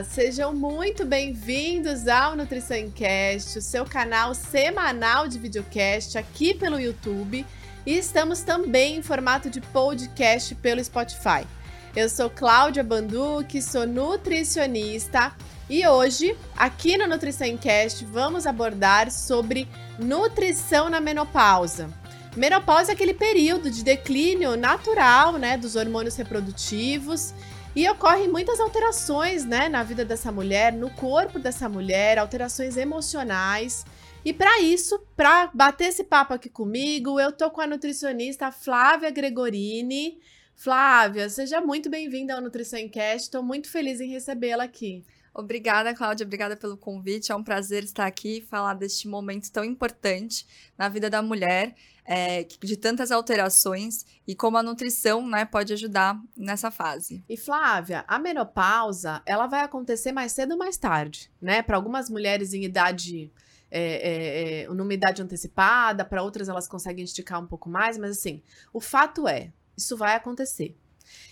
Olá, sejam muito bem-vindos ao Nutrição Cast, o seu canal semanal de videocast aqui pelo YouTube. E estamos também em formato de podcast pelo Spotify. Eu sou Cláudia Banduque, sou nutricionista e hoje, aqui no Nutrição Cast, vamos abordar sobre nutrição na menopausa. Menopausa é aquele período de declínio natural, né, dos hormônios reprodutivos e ocorrem muitas alterações, né, na vida dessa mulher, no corpo dessa mulher, alterações emocionais. E para isso, para bater esse papo aqui comigo, eu tô com a nutricionista Flávia Gregorini. Flávia, seja muito bem-vinda ao Nutrição Cast. Estou muito feliz em recebê-la aqui. Obrigada, Cláudia. Obrigada pelo convite. É um prazer estar aqui e falar deste momento tão importante na vida da mulher, é, de tantas alterações e como a nutrição né, pode ajudar nessa fase. E Flávia, a menopausa ela vai acontecer mais cedo ou mais tarde, né? Para algumas mulheres em idade é, é, é numa idade antecipada, para outras elas conseguem esticar um pouco mais, mas assim, o fato é, isso vai acontecer.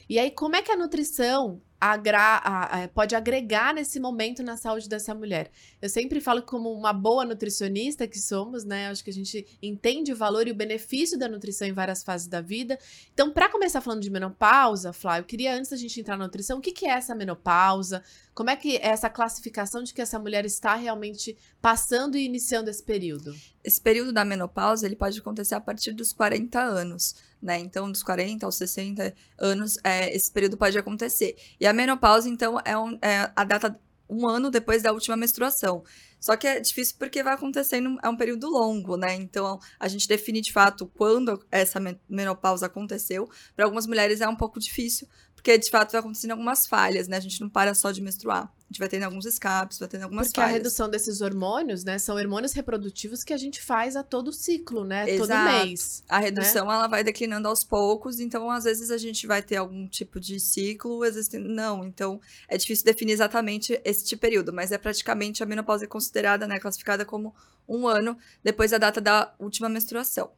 E aí, como é que a nutrição agra a, pode agregar nesse momento na saúde dessa mulher. Eu sempre falo como uma boa nutricionista que somos, né? Acho que a gente entende o valor e o benefício da nutrição em várias fases da vida. Então, para começar falando de menopausa, Flávio, eu queria antes da gente entrar na nutrição, o que, que é essa menopausa? Como é que é essa classificação de que essa mulher está realmente passando e iniciando esse período? Esse período da menopausa, ele pode acontecer a partir dos 40 anos, né? Então, dos 40 aos 60 anos, é, esse período pode acontecer. E a menopausa, então, é, um, é a data um ano depois da última menstruação. Só que é difícil porque vai acontecendo, é um período longo, né? Então, a gente define de fato quando essa menopausa aconteceu. Para algumas mulheres é um pouco difícil, porque de fato vai acontecendo algumas falhas, né? A gente não para só de menstruar. A gente vai tendo alguns escapes, vai tendo algumas Porque falhas. a redução desses hormônios, né, são hormônios reprodutivos que a gente faz a todo ciclo, né? Exato. Todo mês. A redução, né? ela vai declinando aos poucos, então às vezes a gente vai ter algum tipo de ciclo, às vezes não. Então é difícil definir exatamente esse período, mas é praticamente a menopausa é considerada, né, classificada como um ano depois da data da última menstruação.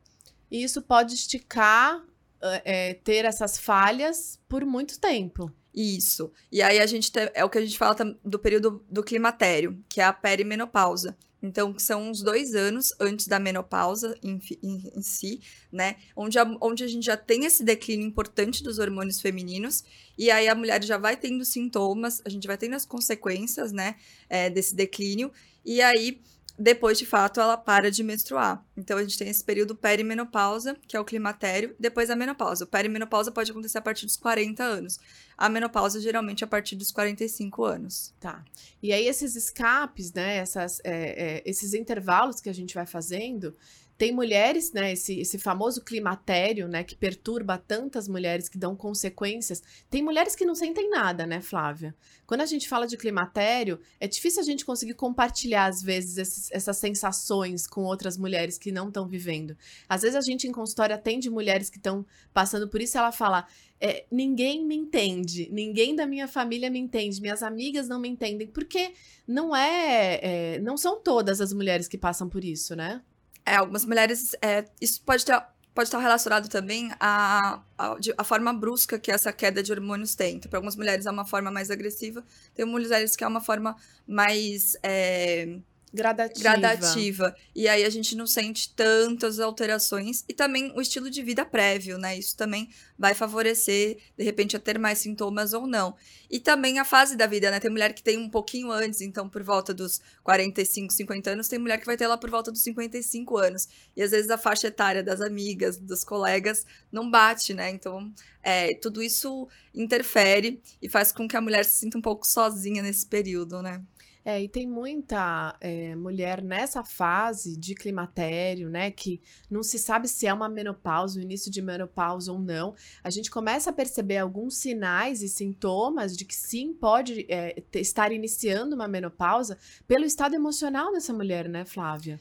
E isso pode esticar é, ter essas falhas por muito tempo. Isso. E aí a gente tem, é o que a gente fala do período do climatério, que é a perimenopausa. Então, são uns dois anos antes da menopausa em, em, em si, né? Onde a, onde a gente já tem esse declínio importante dos hormônios femininos, e aí a mulher já vai tendo sintomas, a gente vai tendo as consequências, né, é, desse declínio, e aí depois, de fato, ela para de menstruar. Então, a gente tem esse período perimenopausa, que é o climatério, depois a menopausa. O perimenopausa pode acontecer a partir dos 40 anos. A menopausa, geralmente, a partir dos 45 anos. Tá. E aí, esses escapes, né, essas, é, é, esses intervalos que a gente vai fazendo, tem mulheres, né, esse, esse famoso climatério, né, que perturba tantas mulheres, que dão consequências. Tem mulheres que não sentem nada, né, Flávia? Quando a gente fala de climatério, é difícil a gente conseguir compartilhar, às vezes, esses, essas sensações com outras mulheres que não estão vivendo. Às vezes a gente em consultório atende mulheres que estão passando por isso e ela fala: é, ninguém me entende, ninguém da minha família me entende, minhas amigas não me entendem, porque não é, é não são todas as mulheres que passam por isso, né? É, algumas mulheres. É, isso pode ter pode estar relacionado também à, à, forma brusca que essa queda de hormônios tem. Então, para algumas mulheres é uma forma mais agressiva, tem mulheres que é uma forma mais é, gradativa. gradativa. E aí a gente não sente tantas alterações. E também o estilo de vida prévio, né? Isso também vai favorecer, de repente, a ter mais sintomas ou não. E também a fase da vida, né? Tem mulher que tem um pouquinho antes, então por volta dos 45, 50 anos, tem mulher que vai ter lá por volta dos 55 anos. E às vezes a faixa etária das amigas, dos colegas, não bate, né? Então, é, tudo isso interfere e faz com que a mulher se sinta um pouco sozinha nesse período, né? É, e tem muita é, mulher nessa fase de climatério, né, que não se sabe se é uma menopausa, o início de menopausa ou não. A gente começa a perceber alguns sinais e sintomas de que sim, pode é, estar iniciando uma menopausa pelo estado emocional dessa mulher, né, Flávia?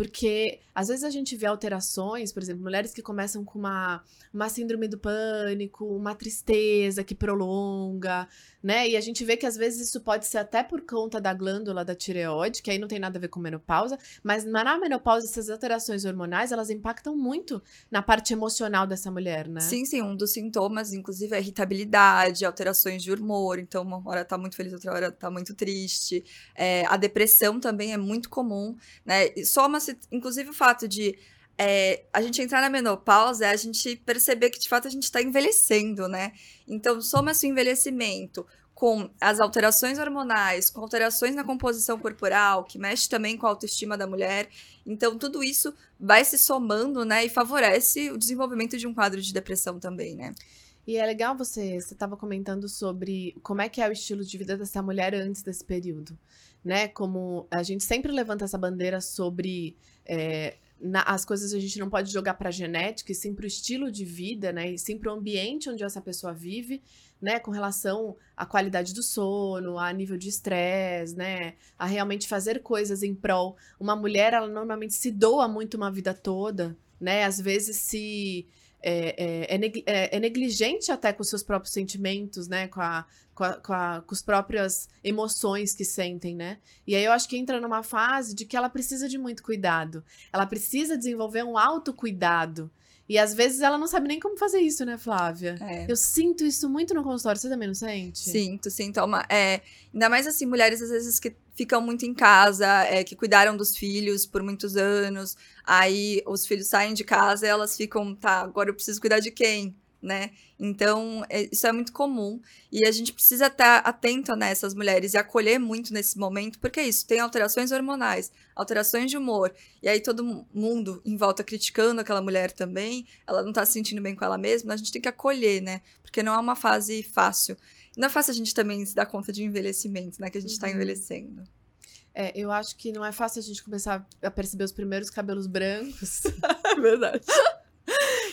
Porque às vezes a gente vê alterações, por exemplo, mulheres que começam com uma, uma síndrome do pânico, uma tristeza que prolonga, né? E a gente vê que às vezes isso pode ser até por conta da glândula da tireoide, que aí não tem nada a ver com menopausa, mas na menopausa essas alterações hormonais, elas impactam muito na parte emocional dessa mulher, né? Sim, sim, um dos sintomas, inclusive, é irritabilidade, alterações de humor, então uma hora tá muito feliz, outra hora tá muito triste. É, a depressão também é muito comum, né? Soma-se, inclusive, o fato de é, a gente entrar na menopausa é a gente perceber que de fato a gente está envelhecendo, né? Então, soma-se o envelhecimento com as alterações hormonais, com alterações na composição corporal, que mexe também com a autoestima da mulher. Então, tudo isso vai se somando, né? E favorece o desenvolvimento de um quadro de depressão também, né? E é legal você, você estava comentando sobre como é que é o estilo de vida dessa mulher antes desse período, né? Como a gente sempre levanta essa bandeira sobre é, na, as coisas a gente não pode jogar para genética, e sim para o estilo de vida, né? E sim para o ambiente onde essa pessoa vive, né? Com relação à qualidade do sono, a nível de estresse, né? A realmente fazer coisas em prol. Uma mulher, ela normalmente se doa muito uma vida toda, né? Às vezes se é, é, é, é, negligente até com seus próprios sentimentos, né? Com, a, com, a, com, a, com as próprias emoções que sentem, né? E aí eu acho que entra numa fase de que ela precisa de muito cuidado. Ela precisa desenvolver um autocuidado. E às vezes ela não sabe nem como fazer isso, né, Flávia? É. Eu sinto isso muito no consultório. Você também não sente? Sinto, sinto. Uma, é, ainda mais assim, mulheres às vezes que ficam muito em casa, é, que cuidaram dos filhos por muitos anos. Aí os filhos saem de casa e elas ficam, tá, agora eu preciso cuidar de quem? Né? Então, é, isso é muito comum e a gente precisa estar atento nessas mulheres e acolher muito nesse momento, porque é isso, tem alterações hormonais, alterações de humor, e aí todo mundo em volta criticando aquela mulher também, ela não tá se sentindo bem com ela mesma, a gente tem que acolher, né? Porque não é uma fase fácil. Não é fácil a gente também se dar conta de envelhecimento, né? Que a gente tá uhum. tá envelhecendo. É, eu acho que não é fácil a gente começar a perceber os primeiros cabelos brancos. é verdade.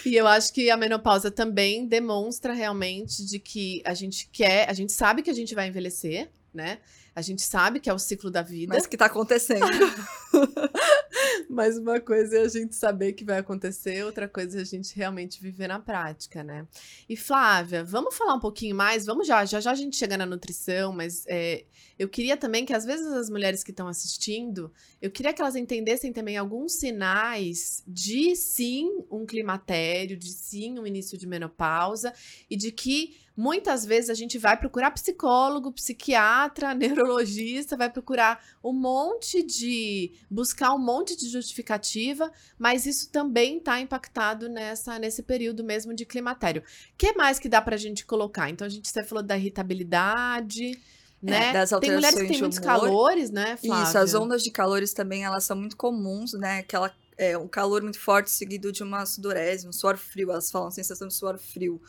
E eu acho que a menopausa também demonstra realmente de que a gente quer, a gente sabe que a gente vai envelhecer, né? A gente sabe que é o ciclo da vida. Mas que tá acontecendo. Mas uma coisa é a gente saber que vai acontecer, outra coisa é a gente realmente viver na prática, né? E Flávia, vamos falar um pouquinho mais? Vamos já, já já a gente chega na nutrição, mas é, eu queria também que às vezes as mulheres que estão assistindo, eu queria que elas entendessem também alguns sinais de sim um climatério, de sim um início de menopausa e de que muitas vezes a gente vai procurar psicólogo, psiquiatra, neurologista, vai procurar um monte de buscar um monte de justificativa, mas isso também está impactado nessa nesse período mesmo de climatério. O que mais que dá para a gente colocar? Então a gente você falou da irritabilidade, é, né? É, das tem mulheres que têm muitos calores, né, Flávia? Isso, as ondas de calores também, elas são muito comuns, né? Aquela, é, um calor muito forte seguido de uma sudorese, um suor frio, elas falam sensação de suor frio.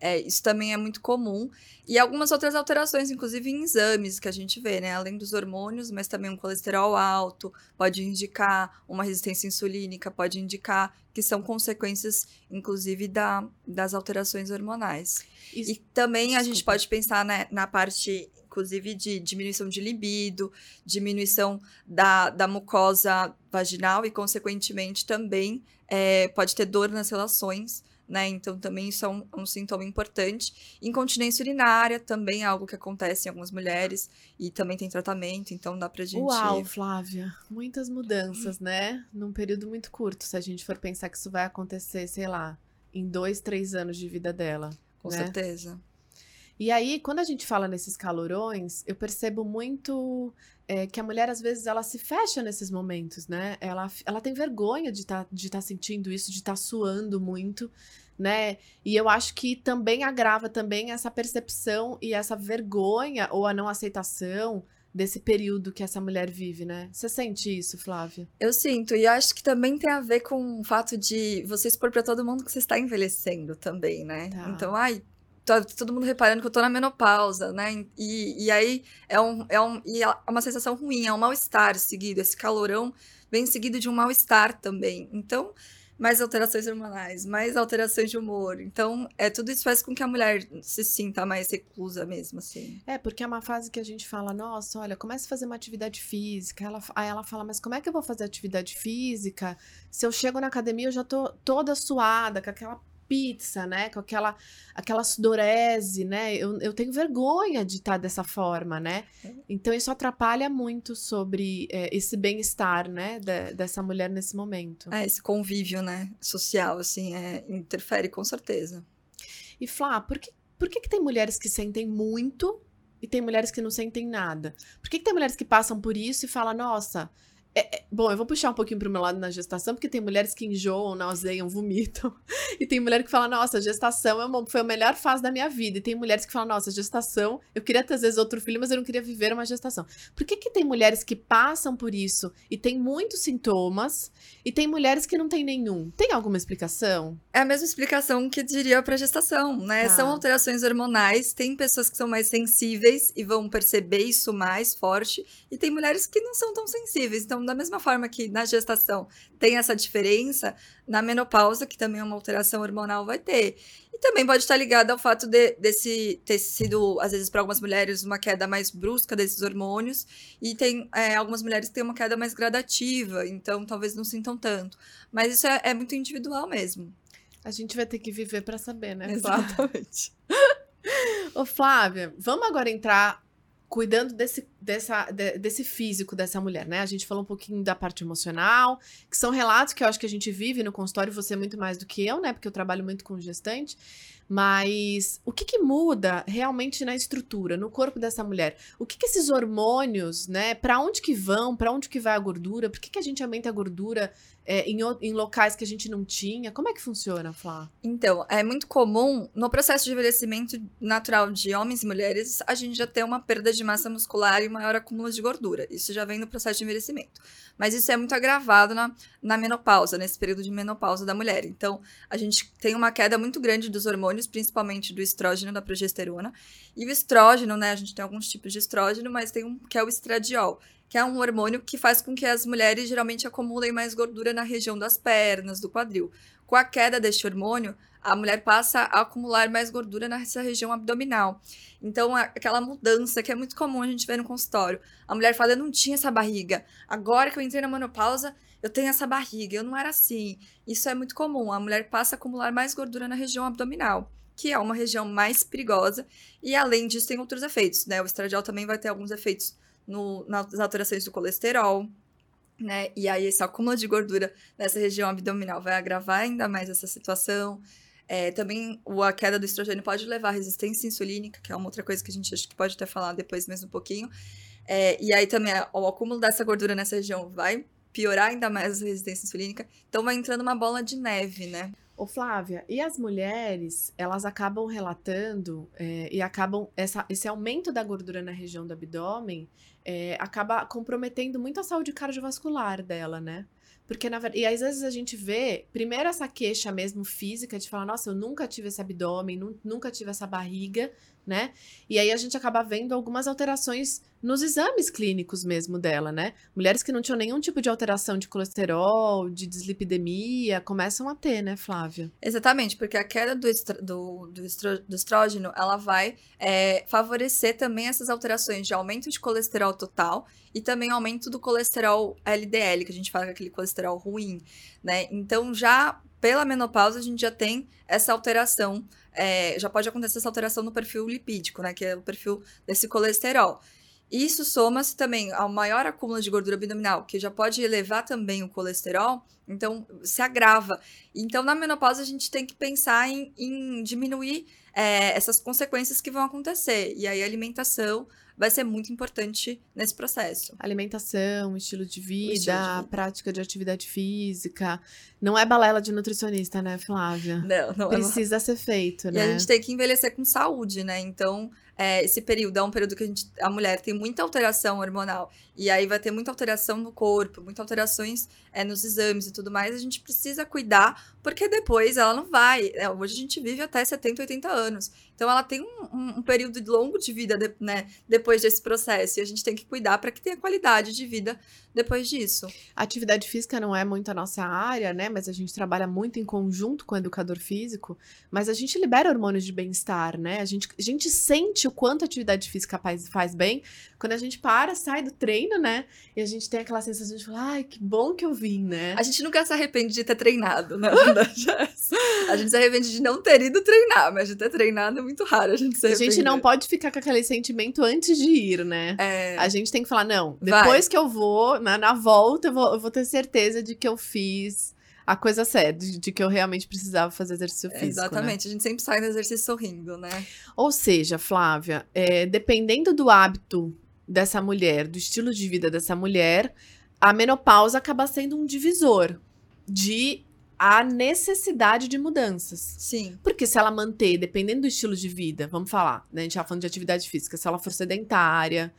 É, isso também é muito comum. E algumas outras alterações, inclusive em exames que a gente vê, né? Além dos hormônios, mas também um colesterol alto, pode indicar uma resistência insulínica, pode indicar que são consequências, inclusive, da, das alterações hormonais. Isso. E também Desculpa. a gente pode pensar né, na parte inclusive de diminuição de libido, diminuição da, da mucosa vaginal e, consequentemente, também é, pode ter dor nas relações. Né? Então, também isso é um, um, sintoma importante. Incontinência urinária também é algo que acontece em algumas mulheres e também tem tratamento, então dá pra gente. Uau, Flávia, muitas mudanças, né? Num período muito curto, se a gente for pensar que isso vai acontecer, sei lá, em dois, três anos de vida dela. Com né? certeza. E aí, quando a gente fala nesses calorões, eu percebo muito é, que a mulher, às vezes, ela se fecha nesses momentos, né? Ela, ela tem vergonha de tá, estar tá sentindo isso, de estar tá suando muito, né? E eu acho que também agrava também essa percepção e essa vergonha ou a não aceitação desse período que essa mulher vive, né? Você sente isso, Flávia? Eu sinto, e acho que também tem a ver com o fato de você expor para todo mundo que você está envelhecendo também, né? Tá. Então, ai, tá todo mundo reparando que eu tô na menopausa, né? E, e aí é, um, é, um, e é uma sensação ruim, é um mal-estar seguido. Esse calorão vem seguido de um mal-estar também. Então, mais alterações hormonais, mais alterações de humor. Então, é tudo isso faz com que a mulher se sinta mais reclusa mesmo, assim. É, porque é uma fase que a gente fala, nossa, olha, comece a fazer uma atividade física. Ela, aí ela fala, mas como é que eu vou fazer atividade física se eu chego na academia eu já tô toda suada, com aquela pizza, né? Com aquela, aquela sudorese, né? Eu, eu tenho vergonha de estar dessa forma, né? É. Então isso atrapalha muito sobre é, esse bem-estar, né? De, dessa mulher nesse momento. É, esse convívio, né? Social, assim, é, interfere com certeza. E Flá, por que, por que, que tem mulheres que sentem muito e tem mulheres que não sentem nada? Por que, que tem mulheres que passam por isso e falam, nossa, é, é, bom, eu vou puxar um pouquinho pro meu lado na gestação, porque tem mulheres que enjoam, nauseiam, vomitam. E tem mulher que fala, nossa, gestação é uma, foi a melhor fase da minha vida. E tem mulheres que falam, nossa, gestação, eu queria ter às vezes outro filho, mas eu não queria viver uma gestação. Por que, que tem mulheres que passam por isso e tem muitos sintomas, e tem mulheres que não tem nenhum? Tem alguma explicação? É a mesma explicação que diria pra gestação, né? Ah. São alterações hormonais, tem pessoas que são mais sensíveis e vão perceber isso mais forte, e tem mulheres que não são tão sensíveis. Então, da mesma forma que na gestação tem essa diferença, na menopausa, que também é uma alteração hormonal, vai ter. E também pode estar ligado ao fato de desse ter sido, às vezes, para algumas mulheres, uma queda mais brusca desses hormônios, e tem é, algumas mulheres que têm uma queda mais gradativa, então talvez não sintam tanto. Mas isso é, é muito individual mesmo. A gente vai ter que viver para saber, né? Exatamente. Ô, Flávia, vamos agora entrar cuidando desse, dessa, de, desse físico dessa mulher, né? A gente falou um pouquinho da parte emocional, que são relatos que eu acho que a gente vive no consultório, você muito mais do que eu, né? Porque eu trabalho muito com gestante. Mas o que, que muda realmente na estrutura, no corpo dessa mulher? O que, que esses hormônios, né? Para onde que vão? Para onde que vai a gordura? Por que, que a gente aumenta a gordura é, em, em, locais que a gente não tinha? Como é que funciona, Flá? Então, é muito comum no processo de envelhecimento natural de homens e mulheres, a gente já ter uma perda de massa muscular e maior acúmulo de gordura. Isso já vem no processo de envelhecimento. Mas isso é muito agravado na, na menopausa, nesse período de menopausa da mulher. Então, a gente tem uma queda muito grande dos hormônios, principalmente do estrógeno, da progesterona. E o estrógeno, né? A gente tem alguns tipos de estrógeno, mas tem um que é o estradiol que é um hormônio que faz com que as mulheres geralmente acumulem mais gordura na região das pernas, do quadril. Com a queda deste hormônio, a mulher passa a acumular mais gordura nessa região abdominal. Então, aquela mudança que é muito comum a gente ver no consultório. A mulher fala: Eu não tinha essa barriga. Agora que eu entrei na menopausa, eu tenho essa barriga. Eu não era assim. Isso é muito comum. A mulher passa a acumular mais gordura na região abdominal, que é uma região mais perigosa. E além disso, tem outros efeitos. Né? O estradiol também vai ter alguns efeitos no, nas alterações do colesterol, né? E aí esse acúmulo de gordura nessa região abdominal vai agravar ainda mais essa situação. É, também a queda do estrogênio pode levar à resistência insulínica, que é uma outra coisa que a gente que pode até falar depois mesmo um pouquinho. É, e aí também o acúmulo dessa gordura nessa região vai piorar ainda mais a resistência insulínica. Então vai entrando uma bola de neve, né? Ô Flávia, e as mulheres, elas acabam relatando é, e acabam, essa, esse aumento da gordura na região do abdômen é, acaba comprometendo muito a saúde cardiovascular dela, né? Porque, na verdade, e às vezes a gente vê, primeiro essa queixa mesmo física de falar, nossa, eu nunca tive esse abdômen, nunca tive essa barriga, né? E aí a gente acaba vendo algumas alterações nos exames clínicos mesmo dela, né? Mulheres que não tinham nenhum tipo de alteração de colesterol, de dislipidemia, começam a ter, né, Flávia? Exatamente, porque a queda do, estro, do, do, estro, do estrógeno, ela vai é, favorecer também essas alterações de aumento de colesterol total e também aumento do colesterol LDL, que a gente fala que é aquele colesterol ruim, né? Então, já pela menopausa, a gente já tem essa alteração, é, já pode acontecer essa alteração no perfil lipídico, né? Que é o perfil desse colesterol. Isso soma-se também ao maior acúmulo de gordura abdominal, que já pode elevar também o colesterol, então se agrava. Então, na menopausa, a gente tem que pensar em, em diminuir é, essas consequências que vão acontecer. E aí, alimentação vai ser muito importante nesse processo. Alimentação, estilo de vida, estilo de vida. prática de atividade física. Não é balela de nutricionista, né, Flávia? Não, não Precisa é. ser feito, né? E a né? gente tem que envelhecer com saúde, né? Então, é, esse período é um período que a, gente, a mulher tem muita alteração hormonal, e aí vai ter muita alteração no corpo, muitas alterações é, nos exames e tudo mais, a gente precisa cuidar, porque depois ela não vai. É, hoje a gente vive até 70, 80 anos. Então ela tem um, um, um período longo de vida de, né, depois desse processo, e a gente tem que cuidar para que tenha qualidade de vida depois disso. Atividade física não é muito a nossa área, né? Mas a gente trabalha muito em conjunto com o educador físico, mas a gente libera hormônios de bem-estar, né? A gente, a gente sente o quanto a atividade física faz, faz bem quando a gente para, sai do treino, né? E a gente tem aquela sensação de falar, ai, que bom que eu vim, né? A gente nunca se arrepende de ter treinado, na verdade. a gente se arrepende de não ter ido treinar, mas de ter treinado é muito raro a gente se arrepender. A gente não pode ficar com aquele sentimento antes de ir, né? É... A gente tem que falar, não, depois Vai. que eu vou, na, na volta, eu vou, eu vou ter certeza de que eu fiz a coisa certa, de, de, que eu realmente precisava fazer exercício físico. Exatamente, né? a gente sempre sai do exercício sorrindo, né? Ou seja, Flávia, é, dependendo do hábito dessa mulher, do estilo de vida dessa mulher, a menopausa acaba sendo um divisor de a necessidade de mudanças. Sim. Porque se ela manter, dependendo do estilo de vida, vamos falar, né? A gente tá falando de atividade física, se ela for sedentária,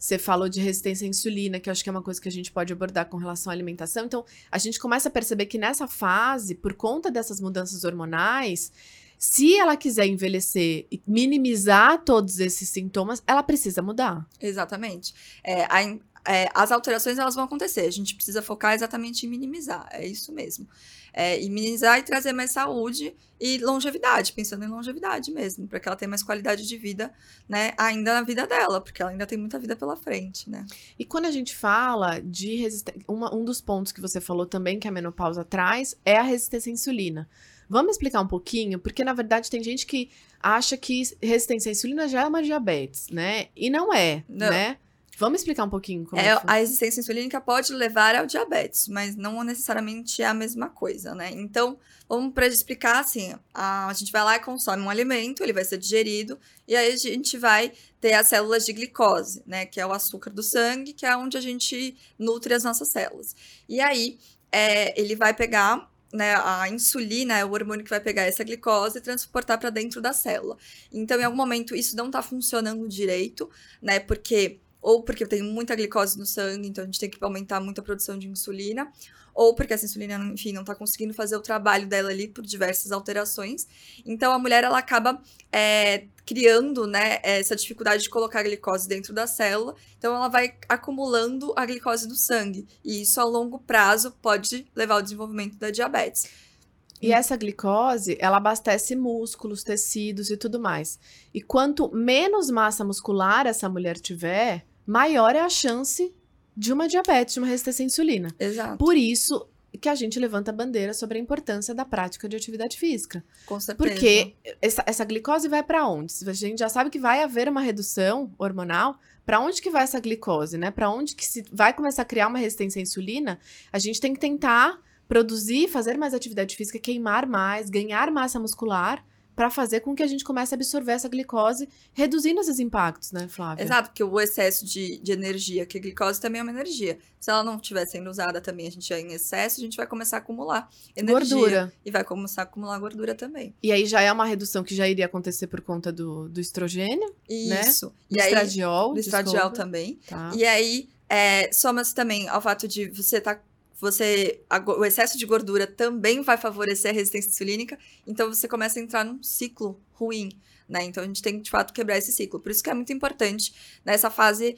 você falou de resistência à insulina, que eu acho que é uma coisa que a gente pode abordar com relação à alimentação. Então, a gente começa a perceber que nessa fase, por conta dessas mudanças hormonais, se ela quiser envelhecer e minimizar todos esses sintomas, ela precisa mudar. Exatamente. É, a, é, as alterações elas vão acontecer. A gente precisa focar exatamente em minimizar. É isso mesmo é, e minimizar e trazer mais saúde e longevidade, pensando em longevidade mesmo, para que ela tenha mais qualidade de vida, né, ainda na vida dela, porque ela ainda tem muita vida pela frente, né. E quando a gente fala de resistência, um dos pontos que você falou também que a menopausa traz é a resistência à insulina. Vamos explicar um pouquinho, porque na verdade tem gente que acha que resistência à insulina já é uma diabetes, né? E não é, não. né? Vamos explicar um pouquinho como é, é A resistência insulínica pode levar ao diabetes, mas não necessariamente é a mesma coisa, né? Então, vamos para explicar assim: a, a gente vai lá e consome um alimento, ele vai ser digerido, e aí a gente vai ter as células de glicose, né? Que é o açúcar do sangue, que é onde a gente nutre as nossas células. E aí, é, ele vai pegar né, a insulina é o hormônio que vai pegar essa glicose e transportar para dentro da célula. Então, em algum momento, isso não está funcionando direito, né? Porque ou porque tem muita glicose no sangue, então a gente tem que aumentar muito a produção de insulina, ou porque essa insulina, enfim, não está conseguindo fazer o trabalho dela ali por diversas alterações. Então a mulher ela acaba é, criando, né, essa dificuldade de colocar a glicose dentro da célula, então ela vai acumulando a glicose no sangue, e isso a longo prazo pode levar ao desenvolvimento da diabetes. E essa glicose, ela abastece músculos, tecidos e tudo mais. E quanto menos massa muscular essa mulher tiver, maior é a chance de uma diabetes, de uma resistência à insulina. Exato. Por isso que a gente levanta a bandeira sobre a importância da prática de atividade física. Com certeza. Porque essa, essa glicose vai para onde? A gente já sabe que vai haver uma redução hormonal. Para onde que vai essa glicose, né? Para onde que se vai começar a criar uma resistência à insulina? A gente tem que tentar produzir, fazer mais atividade física, queimar mais, ganhar massa muscular para fazer com que a gente comece a absorver essa glicose, reduzindo esses impactos, né, Flávia? Exato, porque o excesso de, de energia, que a glicose também é uma energia. Se ela não estiver sendo usada também, a gente é em excesso, a gente vai começar a acumular energia. Gordura. E vai começar a acumular gordura também. E aí já é uma redução que já iria acontecer por conta do, do estrogênio, né? Isso. Né? Do e estradiol. do estradiol também. Tá. E aí, é, soma-se também ao fato de você estar tá você a, o excesso de gordura também vai favorecer a resistência insulínica, então você começa a entrar num ciclo ruim, né? Então a gente tem de fato quebrar esse ciclo. Por isso que é muito importante nessa fase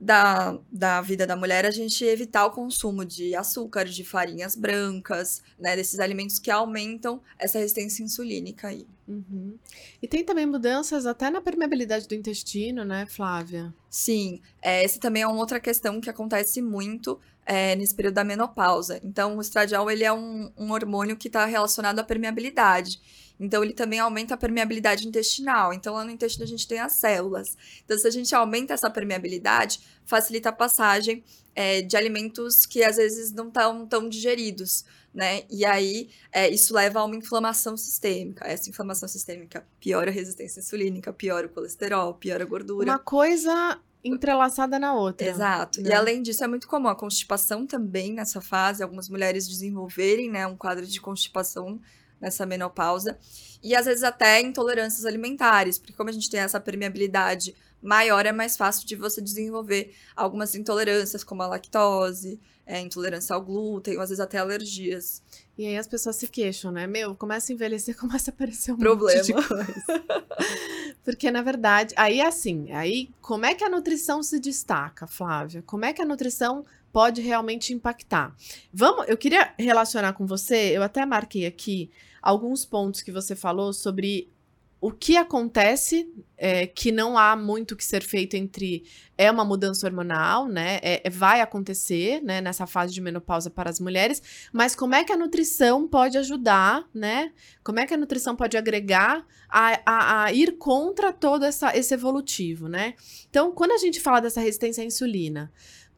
da, da vida da mulher a gente evitar o consumo de açúcar, de farinhas brancas, né? Desses alimentos que aumentam essa resistência insulínica aí. Uhum. E tem também mudanças até na permeabilidade do intestino, né, Flávia? Sim, é, essa também é uma outra questão que acontece muito é, nesse período da menopausa. Então, o estradiol ele é um, um hormônio que está relacionado à permeabilidade. Então, ele também aumenta a permeabilidade intestinal. Então, lá no intestino a gente tem as células. Então, se a gente aumenta essa permeabilidade, facilita a passagem é, de alimentos que às vezes não estão tão digeridos, né? E aí, é, isso leva a uma inflamação sistêmica. Essa inflamação sistêmica piora a resistência insulínica, piora o colesterol, piora a gordura. Uma coisa entrelaçada na outra. Exato. Né? E além disso, é muito comum a constipação também nessa fase, algumas mulheres desenvolverem, né, um quadro de constipação nessa menopausa. E às vezes até intolerâncias alimentares, porque como a gente tem essa permeabilidade maior, é mais fácil de você desenvolver algumas intolerâncias, como a lactose, é, intolerância ao glúten, ou às vezes até alergias. E aí as pessoas se queixam, né? Meu, começa a envelhecer, começa a aparecer um Problema. monte de coisa. Porque, na verdade, aí assim, aí como é que a nutrição se destaca, Flávia? Como é que a nutrição pode realmente impactar? Vamos, eu queria relacionar com você, eu até marquei aqui alguns pontos que você falou sobre o que acontece é que não há muito que ser feito entre é uma mudança hormonal, né? É, é, vai acontecer, né? Nessa fase de menopausa para as mulheres, mas como é que a nutrição pode ajudar, né? Como é que a nutrição pode agregar a, a, a ir contra todo essa, esse evolutivo, né? Então, quando a gente fala dessa resistência à insulina,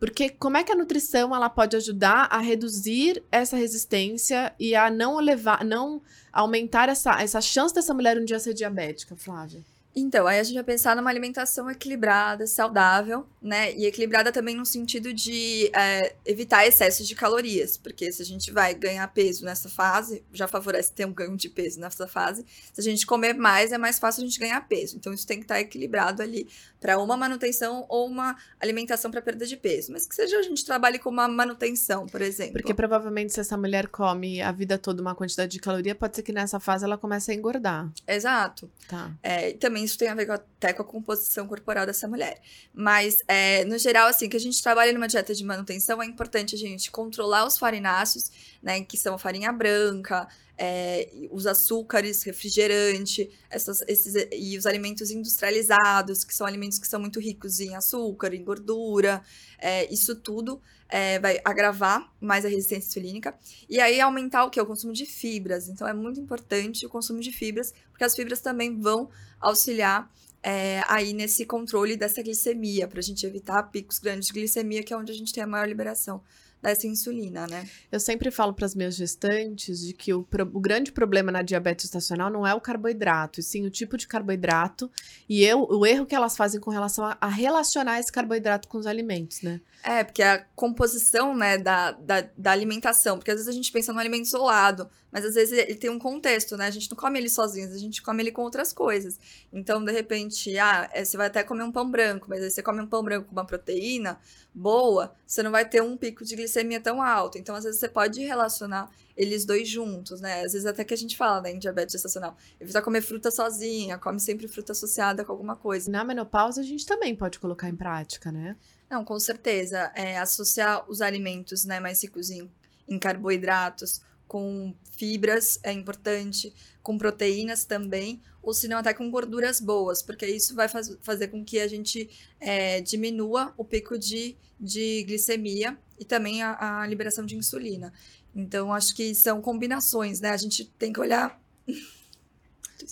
porque como é que a nutrição ela pode ajudar a reduzir essa resistência e a não levar, não aumentar essa, essa chance dessa mulher um dia ser diabética, Flávia? Então, aí a gente vai pensar numa alimentação equilibrada, saudável, né? E equilibrada também no sentido de é, evitar excessos de calorias, porque se a gente vai ganhar peso nessa fase, já favorece ter um ganho de peso nessa fase. Se a gente comer mais, é mais fácil a gente ganhar peso. Então, isso tem que estar equilibrado ali para uma manutenção ou uma alimentação para perda de peso. Mas que seja a gente trabalhe com uma manutenção, por exemplo. Porque provavelmente se essa mulher come a vida toda uma quantidade de caloria, pode ser que nessa fase ela comece a engordar. Exato. Tá. É, também isso tem a ver até com a composição corporal dessa mulher. Mas, é, no geral, assim, que a gente trabalha numa dieta de manutenção, é importante a gente controlar os farináceos, né, que são a farinha branca, é, os açúcares, refrigerante, essas, esses, e os alimentos industrializados, que são alimentos que são muito ricos em açúcar, em gordura, é, isso tudo é, vai agravar mais a resistência insulínica e aí aumentar o que? O consumo de fibras. Então é muito importante o consumo de fibras, porque as fibras também vão auxiliar é, aí nesse controle dessa glicemia, para a gente evitar picos grandes de glicemia, que é onde a gente tem a maior liberação dessa insulina, né? Eu sempre falo para as minhas gestantes de que o, o, grande problema na diabetes estacional não é o carboidrato, e sim o tipo de carboidrato e eu, o erro que elas fazem com relação a, a relacionar esse carboidrato com os alimentos, né? É, porque a composição, né, da, da, da, alimentação, porque às vezes a gente pensa no alimento isolado, mas às vezes ele tem um contexto, né? A gente não come ele sozinho, a gente come ele com outras coisas. Então, de repente, ah, é, você vai até comer um pão branco, mas aí você come um pão branco com uma proteína boa, você não vai ter um pico de glicemia tão alto. Então, às vezes, você pode relacionar eles dois juntos, né? Às vezes até que a gente fala, né, em diabetes gestacional. Evita comer fruta sozinha, come sempre fruta associada com alguma coisa. Na menopausa, a gente também pode colocar em prática, né? Não, com certeza. É, associar os alimentos né, mais ricos em, em carboidratos com fibras é importante, com proteínas também, ou se não até com gorduras boas, porque isso vai faz, fazer com que a gente é, diminua o pico de, de glicemia e também a, a liberação de insulina. Então, acho que são combinações, né? A gente tem que olhar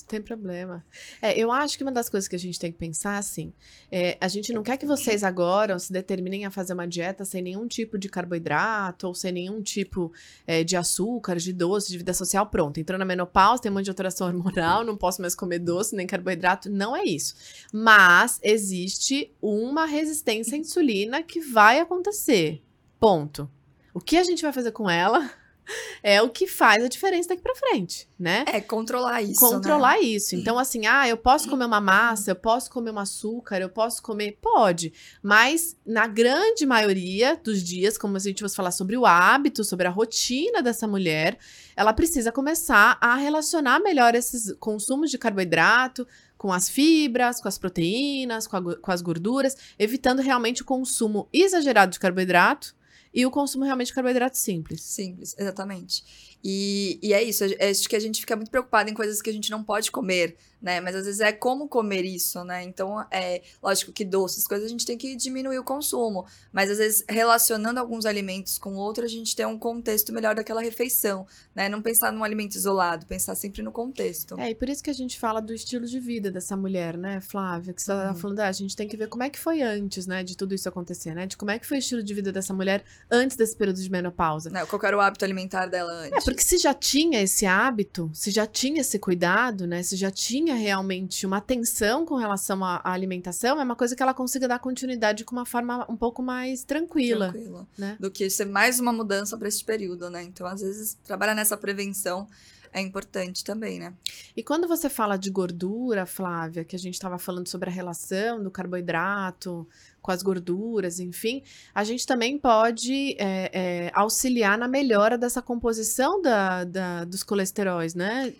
tem problema. É, eu acho que uma das coisas que a gente tem que pensar, assim, é, a gente não quer que vocês agora se determinem a fazer uma dieta sem nenhum tipo de carboidrato ou sem nenhum tipo é, de açúcar, de doce, de vida social. Pronto, entrou na menopausa, tem uma de alteração hormonal, não posso mais comer doce nem carboidrato. Não é isso. Mas existe uma resistência à insulina que vai acontecer. Ponto. O que a gente vai fazer com ela? é o que faz a diferença daqui para frente, né? É controlar isso. Controlar né? isso. Então, assim, ah, eu posso comer uma massa, eu posso comer um açúcar, eu posso comer. Pode. Mas, na grande maioria dos dias, como a gente vai falar sobre o hábito, sobre a rotina dessa mulher, ela precisa começar a relacionar melhor esses consumos de carboidrato com as fibras, com as proteínas, com, a, com as gorduras, evitando realmente o consumo exagerado de carboidrato e o consumo realmente de carboidrato simples. Simples, exatamente. E, e é isso, é, acho que a gente fica muito preocupado em coisas que a gente não pode comer, né? Mas às vezes é como comer isso, né? Então, é lógico que doces, coisas a gente tem que diminuir o consumo. Mas às vezes, relacionando alguns alimentos com outros, a gente tem um contexto melhor daquela refeição, né? Não pensar num alimento isolado, pensar sempre no contexto. É, e por isso que a gente fala do estilo de vida dessa mulher, né, Flávia? Que você tá uhum. falando, ah, a gente tem que ver como é que foi antes, né, de tudo isso acontecer, né? De como é que foi o estilo de vida dessa mulher antes desse período de menopausa. Não, qual era o hábito alimentar dela antes? É, porque se já tinha esse hábito, se já tinha esse cuidado, né? Se já tinha realmente uma atenção com relação à, alimentação, é uma coisa que ela consiga dar continuidade com uma forma um pouco mais tranquila. Tranquila. Né? Do que ser mais uma mudança para esse período, né? Então, às vezes, trabalhar nessa prevenção é importante também, né? E quando você fala de gordura, Flávia, que a gente estava falando sobre a relação do carboidrato com as gorduras, enfim, a gente também pode é, é, auxiliar na melhora dessa composição da, da, dos colesteróis, né?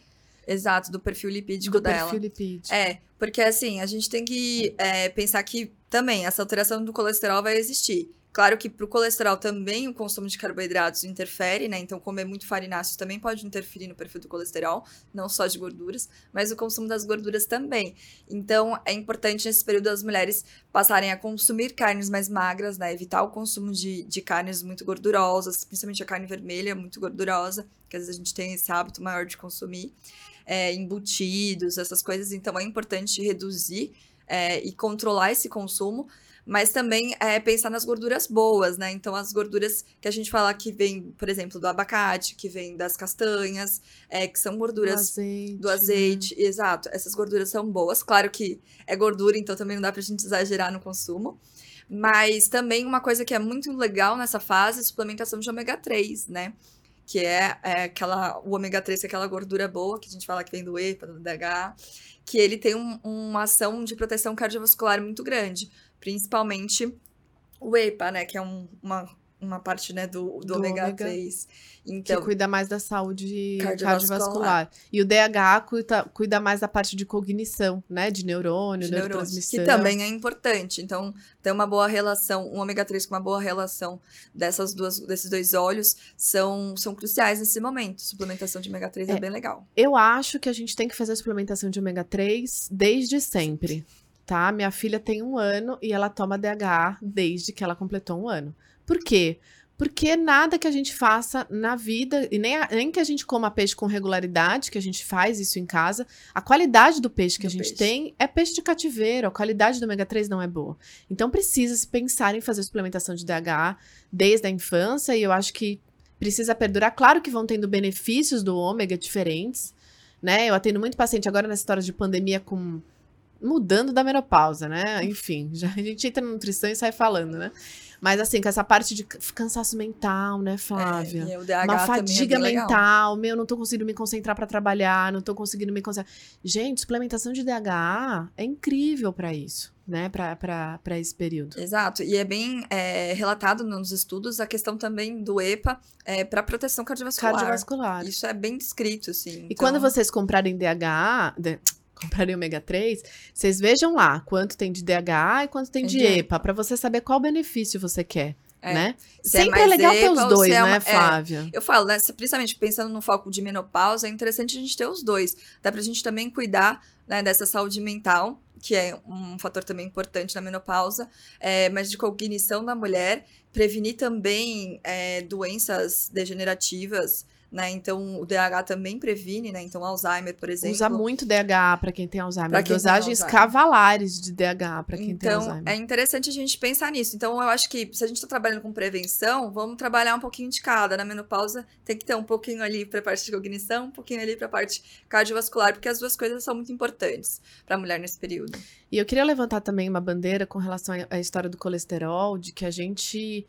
Exato, do perfil lipídico do dela. perfil lipídico. É, porque assim, a gente tem que é, pensar que também essa alteração do colesterol vai existir. Claro que para o colesterol também o consumo de carboidratos interfere, né? Então, comer muito farináceos também pode interferir no perfil do colesterol, não só de gorduras, mas o consumo das gorduras também. Então, é importante nesse período as mulheres passarem a consumir carnes mais magras, né? Evitar o consumo de, de carnes muito gordurosas, principalmente a carne vermelha, muito gordurosa, que às vezes a gente tem esse hábito maior de consumir. É, embutidos, essas coisas. Então, é importante reduzir é, e controlar esse consumo mas também é pensar nas gorduras boas, né? Então, as gorduras que a gente fala que vem, por exemplo, do abacate, que vem das castanhas, é, que são gorduras do azeite. Do azeite né? Exato, essas gorduras são boas. Claro que é gordura, então também não dá pra gente exagerar no consumo. Mas também uma coisa que é muito legal nessa fase é a suplementação de ômega 3, né? Que é, é, aquela, o ômega 3, que é aquela gordura boa que a gente fala que vem do EPA, do DH, que ele tem um, uma ação de proteção cardiovascular muito grande principalmente o EPA, né, que é um, uma, uma parte né, do, do, do ômega, ômega 3. Então, que cuida mais da saúde cardiovascular. cardiovascular. E o DH cuida, cuida mais da parte de cognição, né? De neurônio, de neurotransmissão. Que também é importante. Então, ter uma boa relação, um ômega 3 com uma boa relação dessas duas, desses dois óleos são, são cruciais nesse momento. Suplementação de ômega 3 é, é bem legal. Eu acho que a gente tem que fazer a suplementação de ômega 3 desde sempre tá? Minha filha tem um ano e ela toma DHA desde que ela completou um ano. Por quê? Porque nada que a gente faça na vida, e nem, a, nem que a gente coma peixe com regularidade, que a gente faz isso em casa, a qualidade do peixe que do a gente peixe. tem é peixe de cativeiro, a qualidade do ômega 3 não é boa. Então precisa se pensar em fazer suplementação de DHA desde a infância, e eu acho que precisa perdurar. Claro que vão tendo benefícios do ômega diferentes, né? Eu atendo muito paciente agora nessa história de pandemia com mudando da menopausa, né? Enfim, já a gente entra na nutrição e sai falando, né? Mas assim, com essa parte de cansaço mental, né, Flávia? É, Uma é fadiga é mental, meu, não tô conseguindo me concentrar para trabalhar, não tô conseguindo me concentrar. Gente, suplementação de DHA é incrível para isso, né, para esse período. Exato, e é bem é, relatado nos estudos a questão também do EPA é, para proteção cardiovascular. Cardiovascular. Isso é bem descrito, assim. E então... quando vocês comprarem DHA, comprarem ômega 3, vocês vejam lá quanto tem de DHA e quanto tem de EPA, para você saber qual benefício você quer. É. Né? Se é Sempre é, é legal ter os dois, é uma, né, Flávia? eu falo, né, principalmente pensando no foco de menopausa, é interessante a gente ter os dois. Dá pra gente também cuidar né, dessa saúde mental, que é um fator também importante na menopausa, é, mas de cognição da mulher, prevenir também é, doenças degenerativas, né? Então, o DH também previne, né? Então, Alzheimer, por exemplo. Usa muito DH para quem tem Alzheimer. Quem Dosagens Alzheimer. cavalares de DH para quem então, tem Alzheimer. Então, é interessante a gente pensar nisso. Então, eu acho que se a gente está trabalhando com prevenção, vamos trabalhar um pouquinho de cada. Na menopausa, tem que ter um pouquinho ali para a parte de cognição, um pouquinho ali para a parte cardiovascular, porque as duas coisas são muito importantes para a mulher nesse período. E eu queria levantar também uma bandeira com relação à história do colesterol, de que a gente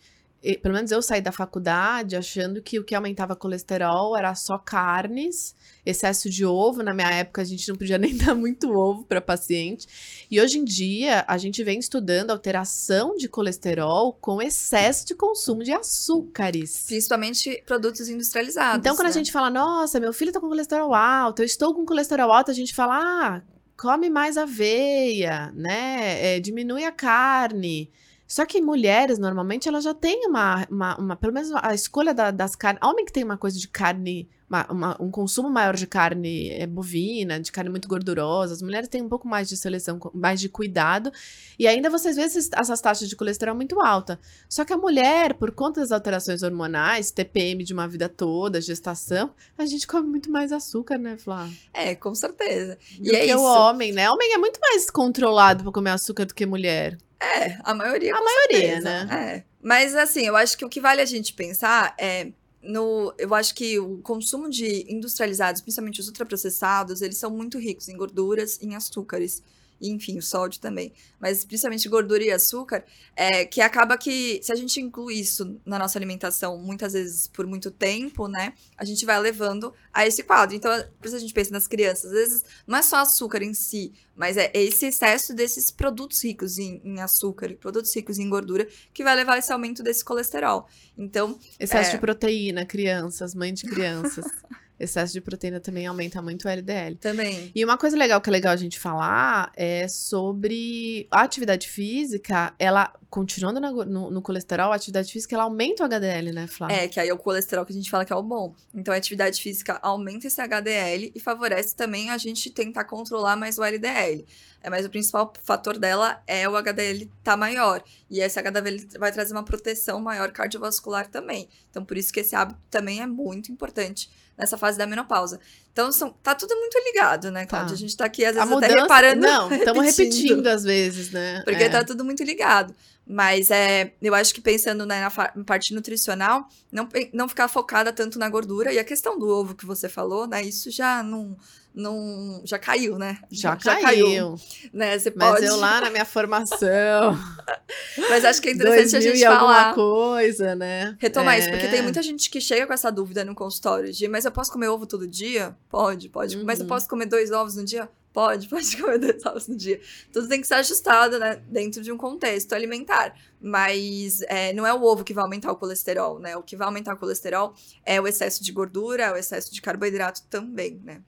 pelo menos eu saí da faculdade achando que o que aumentava colesterol era só carnes, excesso de ovo. Na minha época, a gente não podia nem dar muito ovo para paciente. E hoje em dia, a gente vem estudando alteração de colesterol com excesso de consumo de açúcares. Principalmente produtos industrializados. Então, quando né? a gente fala, nossa, meu filho tá com colesterol alto, eu estou com colesterol alto, a gente fala, ah, come mais aveia, né? É, diminui a carne. Só que mulheres, normalmente, elas já têm uma, uma, uma pelo menos a escolha da, das carnes. Homem que tem uma coisa de carne uma, uma, um consumo maior de carne é, bovina, de carne muito gordurosa. As mulheres têm um pouco mais de seleção, mais de cuidado. E ainda vocês veem esses, essas taxas de colesterol muito alta. Só que a mulher, por conta das alterações hormonais, TPM de uma vida toda, gestação, a gente come muito mais açúcar, né, Flá? É, com certeza. E do é que isso. o homem, né? O homem é muito mais controlado para comer açúcar do que mulher. É, a maioria. A maioria, certeza. né? É. Mas assim, eu acho que o que vale a gente pensar é no, eu acho que o consumo de industrializados, principalmente os ultraprocessados, eles são muito ricos em gorduras e em açúcares. E, enfim, o sódio também, mas principalmente gordura e açúcar, é, que acaba que, se a gente inclui isso na nossa alimentação, muitas vezes por muito tempo, né, a gente vai levando a esse quadro. Então, por isso a gente pensa nas crianças, às vezes não é só açúcar em si, mas é esse excesso desses produtos ricos em, em açúcar, produtos ricos em gordura, que vai levar a esse aumento desse colesterol. Então. Excesso é... de proteína, crianças, mãe de crianças. Excesso de proteína também aumenta muito o LDL. Também. E uma coisa legal que é legal a gente falar é sobre a atividade física, ela, continuando no, no, colesterol, a atividade física, ela aumenta o HDL, né, Flávia? É, que aí é o colesterol que a gente fala que é o bom. Então, a atividade física aumenta esse HDL e favorece também a gente tentar controlar mais o LDL. É, mas o principal fator dela é o HDL tá maior. E esse HDL vai trazer uma proteção maior cardiovascular também. Então, por isso que esse hábito também é muito importante nessa fase da menopausa. Então, são, tá tudo muito ligado, né, Cláudia? Tá. A gente tá aqui, às vezes, mudança, até reparando. Não, estamos repetindo às vezes, né? Porque é. tá tudo muito ligado. Mas é, eu acho que pensando né, na parte nutricional, não, não ficar focada tanto na gordura. E a questão do ovo que você falou, né? Isso já não não já caiu, né? Já, já caiu. caiu. Né? Você Mas pode... eu lá na minha formação. Mas acho que é interessante a gente falar. coisa, né? Retomar é. isso, porque tem é. muita gente que chega com essa dúvida no consultório de, mas eu posso comer ovo todo dia? Pode, pode. Uhum. Mas eu uhum. posso comer dois ovos no dia? Pode, pode comer dois ovos no dia. Tudo tem que ser ajustado, né? Dentro de um contexto alimentar. Mas é, não é o ovo que vai aumentar o colesterol, né? O que vai aumentar o colesterol é o excesso de gordura, o excesso de carboidrato também, né?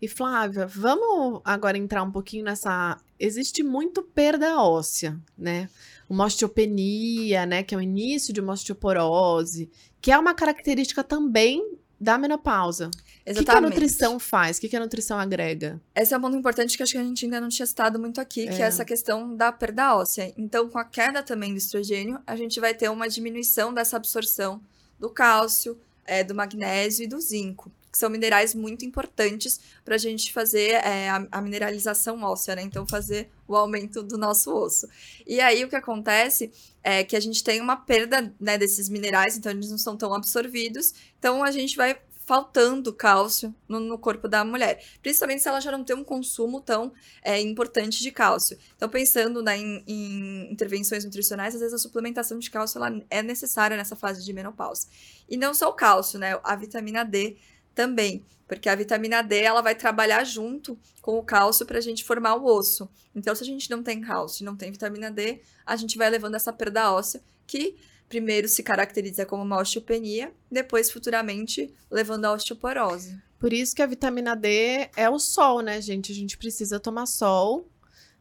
E Flávia, vamos agora entrar um pouquinho nessa. Existe muito perda óssea, né? Uma osteopenia, né? Que é o início de uma osteoporose, que é uma característica também da menopausa. Exatamente. O que, que a nutrição faz? O que, que a nutrição agrega? Esse é um ponto importante que acho que a gente ainda não tinha citado muito aqui, é. que é essa questão da perda óssea. Então, com a queda também do estrogênio, a gente vai ter uma diminuição dessa absorção do cálcio, é, do magnésio e do zinco que são minerais muito importantes para a gente fazer é, a, a, mineralização óssea, né? Então, fazer o aumento do nosso osso. E aí, o que acontece é que a gente tem uma perda né, desses minerais, então eles não são tão absorvidos. Então, a gente vai faltando cálcio no, no, corpo da mulher, principalmente se ela já não tem um consumo tão é, importante de cálcio. Então, pensando né, em, em, intervenções nutricionais, às vezes a suplementação de cálcio ela é necessária nessa fase de menopausa. E não só o cálcio, né? A vitamina D também, porque a vitamina D ela vai trabalhar junto com o cálcio para a gente formar o osso. Então, se a gente não tem cálcio, não tem vitamina D, a gente vai levando essa perda óssea que primeiro se caracteriza como uma osteopenia, depois futuramente levando à osteoporose. Por isso que a vitamina D é o sol, né, gente? A gente precisa tomar sol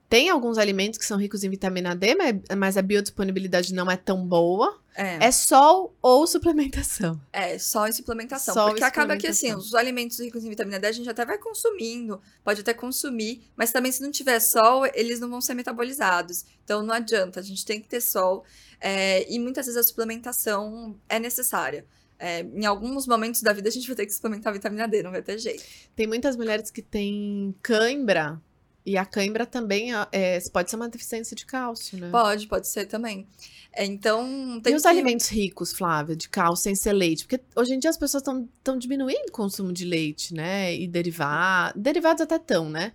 tem alguns alimentos que são ricos em vitamina D, mas a biodisponibilidade não é tão boa. É, é sol ou suplementação. É, só em suplementação. Sol porque acaba que, assim, os alimentos ricos em vitamina D a gente até vai consumindo, pode até consumir, mas também se não tiver sol, eles não vão ser metabolizados. Então não adianta, a gente tem que ter sol. É, e muitas vezes a suplementação é necessária. É, em alguns momentos da vida a gente vai ter que suplementar vitamina D, não vai ter jeito. Tem muitas mulheres que têm cãibra e a cãibra também é, pode ser uma deficiência de cálcio, né? Pode, pode ser também. É, então, tem E os que... alimentos ricos, Flávia, de cálcio sem ser leite? Porque hoje em dia as pessoas estão diminuindo o consumo de leite, né? E derivados. Derivados até tão, né?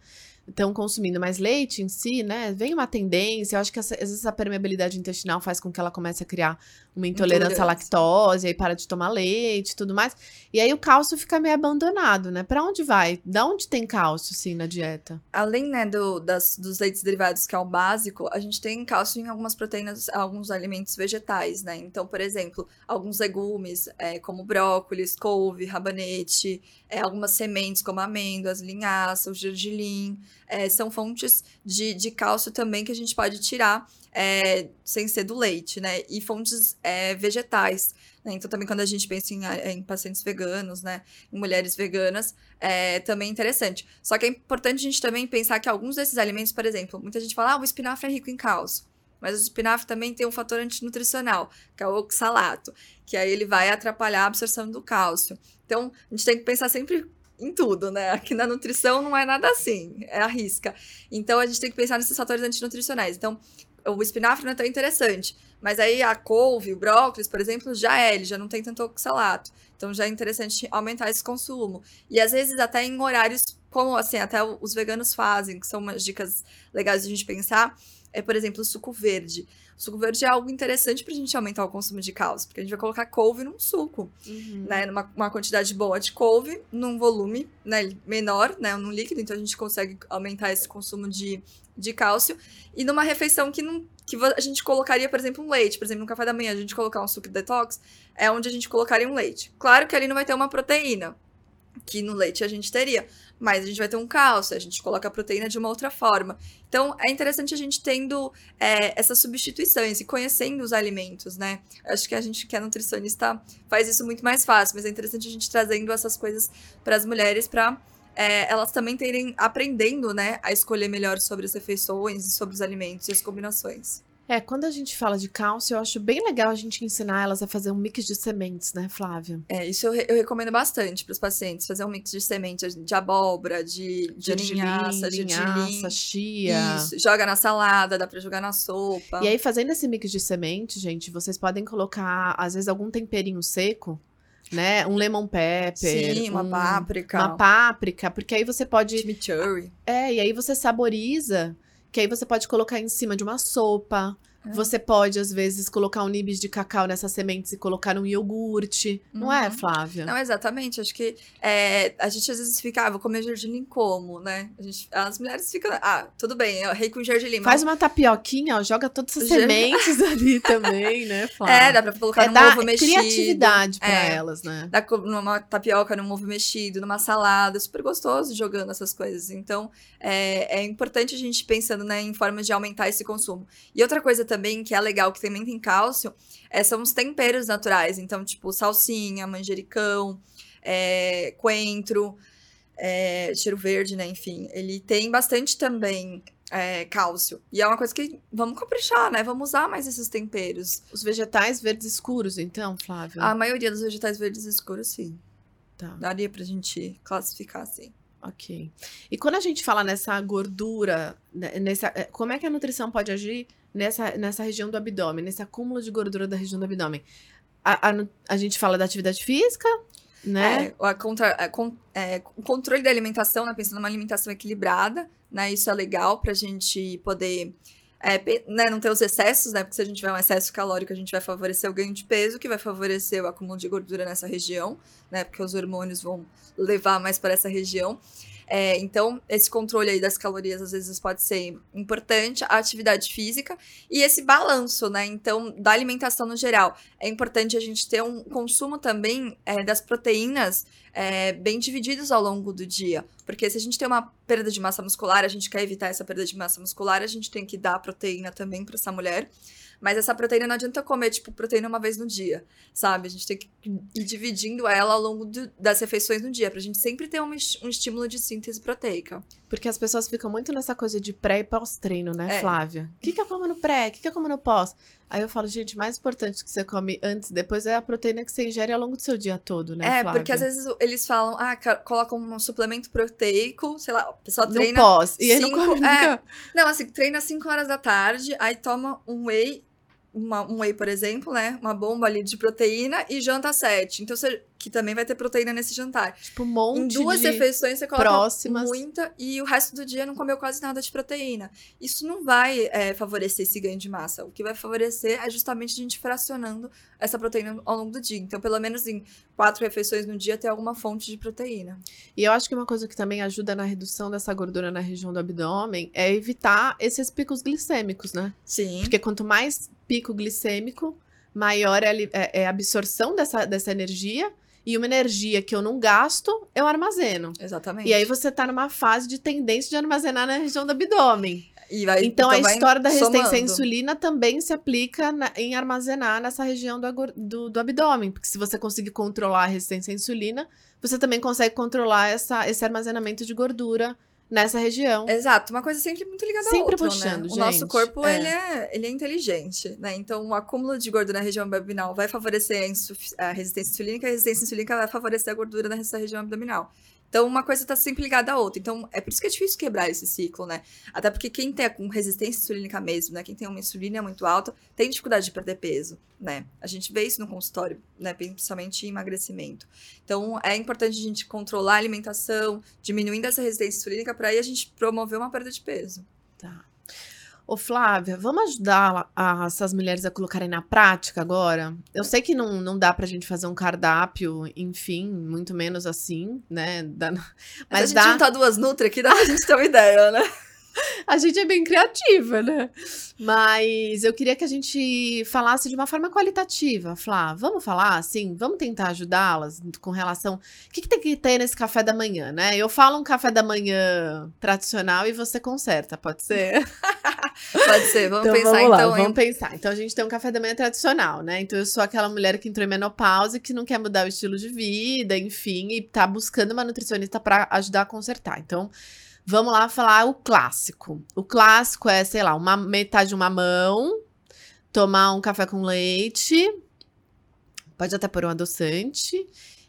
estão consumindo mais leite em si, né? Vem uma tendência, eu acho que essa, às vezes a permeabilidade intestinal faz com que ela comece a criar uma intolerância à lactose, aí para de tomar leite e tudo mais. E aí o cálcio fica meio abandonado, né? Para onde vai? Da onde tem cálcio, sim, na dieta? Além, né, do, das, dos leites derivados, que é o básico, a gente tem cálcio em algumas proteínas, alguns alimentos vegetais, né? Então, por exemplo, alguns legumes, é, como brócolis, couve, rabanete, é, algumas sementes, como amêndoas, linhaça, o gergelim, é, são fontes de, de cálcio também que a gente pode tirar é, sem ser do leite, né? E fontes é, vegetais. Né? Então, também quando a gente pensa em, em pacientes veganos, né? Em mulheres veganas, é também interessante. Só que é importante a gente também pensar que alguns desses alimentos, por exemplo, muita gente fala, ah, o espinafre é rico em cálcio. Mas o espinafre também tem um fator antinutricional, que é o oxalato, que aí ele vai atrapalhar a absorção do cálcio. Então, a gente tem que pensar sempre em tudo, né? Aqui na nutrição não é nada assim, é a risca. Então a gente tem que pensar nesses fatores antinutricionais. Então, o espinafre não é tão interessante, mas aí a couve, o brócolis, por exemplo, já é, ele já não tem tanto oxalato. Então já é interessante aumentar esse consumo. E às vezes até em horários como assim, até os veganos fazem, que são umas dicas legais de a gente pensar, é, por exemplo, o suco verde. O suco verde é algo interessante pra gente aumentar o consumo de cálcio, porque a gente vai colocar couve num suco, Uhum. né? Numa uma quantidade boa de couve, num volume né, menor, né? Num líquido, então a gente consegue aumentar esse consumo de, de cálcio. E numa refeição que, não, que a gente colocaria, por exemplo, um leite. Por exemplo, no café da manhã, a gente colocar um suco detox, é onde a gente colocaria um leite. Claro que ali não vai ter uma proteína, que no leite a gente teria. Mas a gente vai ter um cálcio, a gente coloca a proteína de uma outra forma. Então, é interessante a gente tendo é, essas substituições e conhecendo os alimentos, né? Acho que a gente que é nutricionista faz isso muito mais fácil, mas é interessante a gente trazendo essas coisas para as mulheres para é, elas também terem aprendendo, né, a escolher melhor sobre as refeições sobre os alimentos e as combinações. É, quando a gente fala de cálcio, eu acho bem legal a gente ensinar elas a fazer um mix de sementes, né, Flávia? É, isso eu, re- eu recomendo bastante para os pacientes, fazer um mix de sementes de abóbora, de, de, linhaça, de linhaça, linhaça, chia. Isso, joga na salada, dá para jogar na sopa. E aí, fazendo esse mix de semente, gente, vocês podem colocar, às vezes, algum temperinho seco, né? Um lemon pepper. Sim, uma um- páprica, Uma páprica, porque aí você pode. chimichurri. É, e aí você saboriza, que aí você pode colocar em cima de uma sopa. É. Você pode, às vezes, colocar um nibs de cacau nessas sementes e colocar num iogurte. Não é, Uhum. Flávia? Não, exatamente. Acho que é, a gente às vezes fica, ah, vou comer gergelim como, né? Gente, as mulheres ficam, ah, tudo bem, eu errei com gergelim. Faz uma tapioquinha, ó, joga todas essas Ger- sementes ali também, né, Flávia? É, dá pra colocar É num ovo mexido. criatividade pra É. elas, né? Dá numa tapioca, num ovo mexido, numa salada, super gostoso jogando essas coisas. Então, é, é importante a gente pensando né, em formas de aumentar esse consumo. E outra coisa também que é legal, que também tem cálcio, é, são os temperos naturais. Então, tipo, salsinha, manjericão, é, coentro, é, cheiro verde, né? Enfim, ele tem bastante também é, cálcio. E é uma coisa que vamos caprichar, né? Vamos usar mais esses temperos. Os vegetais verdes escuros, então, Flávia? A maioria dos vegetais verdes escuros, sim. tá. Daria pra gente classificar assim. Ok. E quando a gente fala nessa gordura, né, nessa, como é que a nutrição pode agir nessa, nessa região do abdômen, nesse acúmulo de gordura da região do abdômen? A, a a gente fala da atividade física, né? É, a contra- a con- é, o controle da alimentação, né, pensando numa alimentação equilibrada, né, isso é legal pra gente poder é, né, não ter os excessos, né, porque se a gente tiver um excesso calórico, a gente vai favorecer o ganho de peso, que vai favorecer o acúmulo de gordura nessa região, né, porque os hormônios vão levar mais para essa região. É, então, esse controle aí das calorias às vezes pode ser importante, a atividade física e esse balanço, né? Então, da alimentação no geral. É importante a gente ter um consumo também é, das proteínas é, bem divididos ao longo do dia. Porque se a gente tem uma perda de massa muscular, a gente quer evitar essa perda de massa muscular, a gente tem que dar proteína também para essa mulher. Mas essa proteína não adianta comer, tipo, proteína uma vez no dia, sabe? A gente tem que ir dividindo ela ao longo do- das refeições no dia, pra gente sempre ter um, um estímulo de síntese proteica. Porque as pessoas ficam muito nessa coisa de pré e pós-treino, né, É. Flávia? O que, que eu como no pré? O que, que eu como no pós? Aí eu falo, gente, mais importante que você come antes e depois é a proteína que você ingere ao longo do seu dia todo, né, é, Flávia? porque às vezes eles falam, ah, ca- colocam um suplemento proteico, sei lá, a pessoa No treina. pós. E aí não come é. nunca. Não, assim, treina às 5 horas da tarde, aí toma um whey, uma- um whey, por exemplo, né? Uma bomba ali de proteína e janta 7. Então, você, que também vai ter proteína nesse jantar. Tipo, um monte em duas de... refeições você coloca próximas. muita e o resto do dia não comeu quase nada de proteína. Isso não vai é, favorecer esse ganho de massa. O que vai favorecer é justamente a gente fracionando essa proteína ao longo do dia. Então, pelo menos em quatro refeições no dia, ter alguma fonte de proteína. E eu acho que uma coisa que também ajuda na redução dessa gordura na região do abdômen é evitar esses picos glicêmicos, né? Sim. Porque quanto mais pico glicêmico, maior é a, é- é a absorção dessa, dessa energia. E uma energia que eu não gasto, eu armazeno. Exatamente. E aí você tá numa fase de tendência de armazenar na região do abdômen. E vai- Então, a vai história da resistência à somando. insulina também se aplica na- em armazenar nessa região do, do, do abdômen. Porque se você conseguir controlar a resistência à insulina, você também consegue controlar essa, esse armazenamento de gordura nessa região. Exato, uma coisa sempre muito ligada Sempre à outra, puxando, né? gente, O nosso corpo, é. Ele, é, ele é inteligente, né? Então, o acúmulo de gordura na região abdominal vai favorecer a, a resistência insulínica, e a resistência insulínica vai favorecer a gordura nessa região abdominal. Então, uma coisa está sempre ligada à outra. Então, é por isso que é difícil quebrar esse ciclo, né? Até porque quem tem com resistência insulínica mesmo, né? Quem tem uma insulina muito alta, tem dificuldade de perder peso, né? A gente vê isso no consultório, né? Principalmente em emagrecimento. Então, é importante a gente controlar a alimentação, diminuindo essa resistência insulínica, para aí a gente promover uma perda de peso. Tá. Ô, Flávia, vamos ajudar a, essas mulheres a colocarem na prática agora? Eu sei que não, não dá pra gente fazer um cardápio, enfim, muito menos assim, né? Dá, mas, mas a gente dá... juntar duas Nutri aqui, dá pra gente ter uma ideia, né? a gente é bem criativa, né? Mas eu queria que a gente falasse de uma forma qualitativa, Flá. Vamos falar assim? Vamos tentar ajudá-las com relação. O que, que, tem que ter nesse café da manhã, né? Eu falo um café da manhã tradicional e você conserta, pode ser? pode ser, vamos então, pensar vamos lá, então. Vamos pensar. Então a gente tem um café da manhã tradicional, né? Então eu sou aquela mulher que entrou em menopausa e que não quer mudar o estilo de vida, enfim, e tá buscando uma nutricionista para ajudar a consertar. Então. Vamos lá falar o clássico. O clássico é, sei lá, uma metade de uma mão, tomar um café com leite, pode até pôr um adoçante,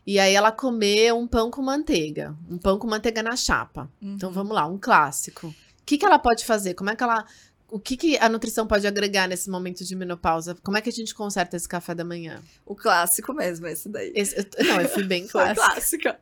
e aí ela comer um pão com manteiga, um pão com manteiga na chapa. Então, uhum. Então vamos lá, um clássico. O que, que ela pode fazer? Como é que ela o que, que, a nutrição pode agregar nesse momento de menopausa? Como é que a gente conserta esse café da manhã? O clássico mesmo, esse daí. Esse, não, eu fui bem clássica. clássica.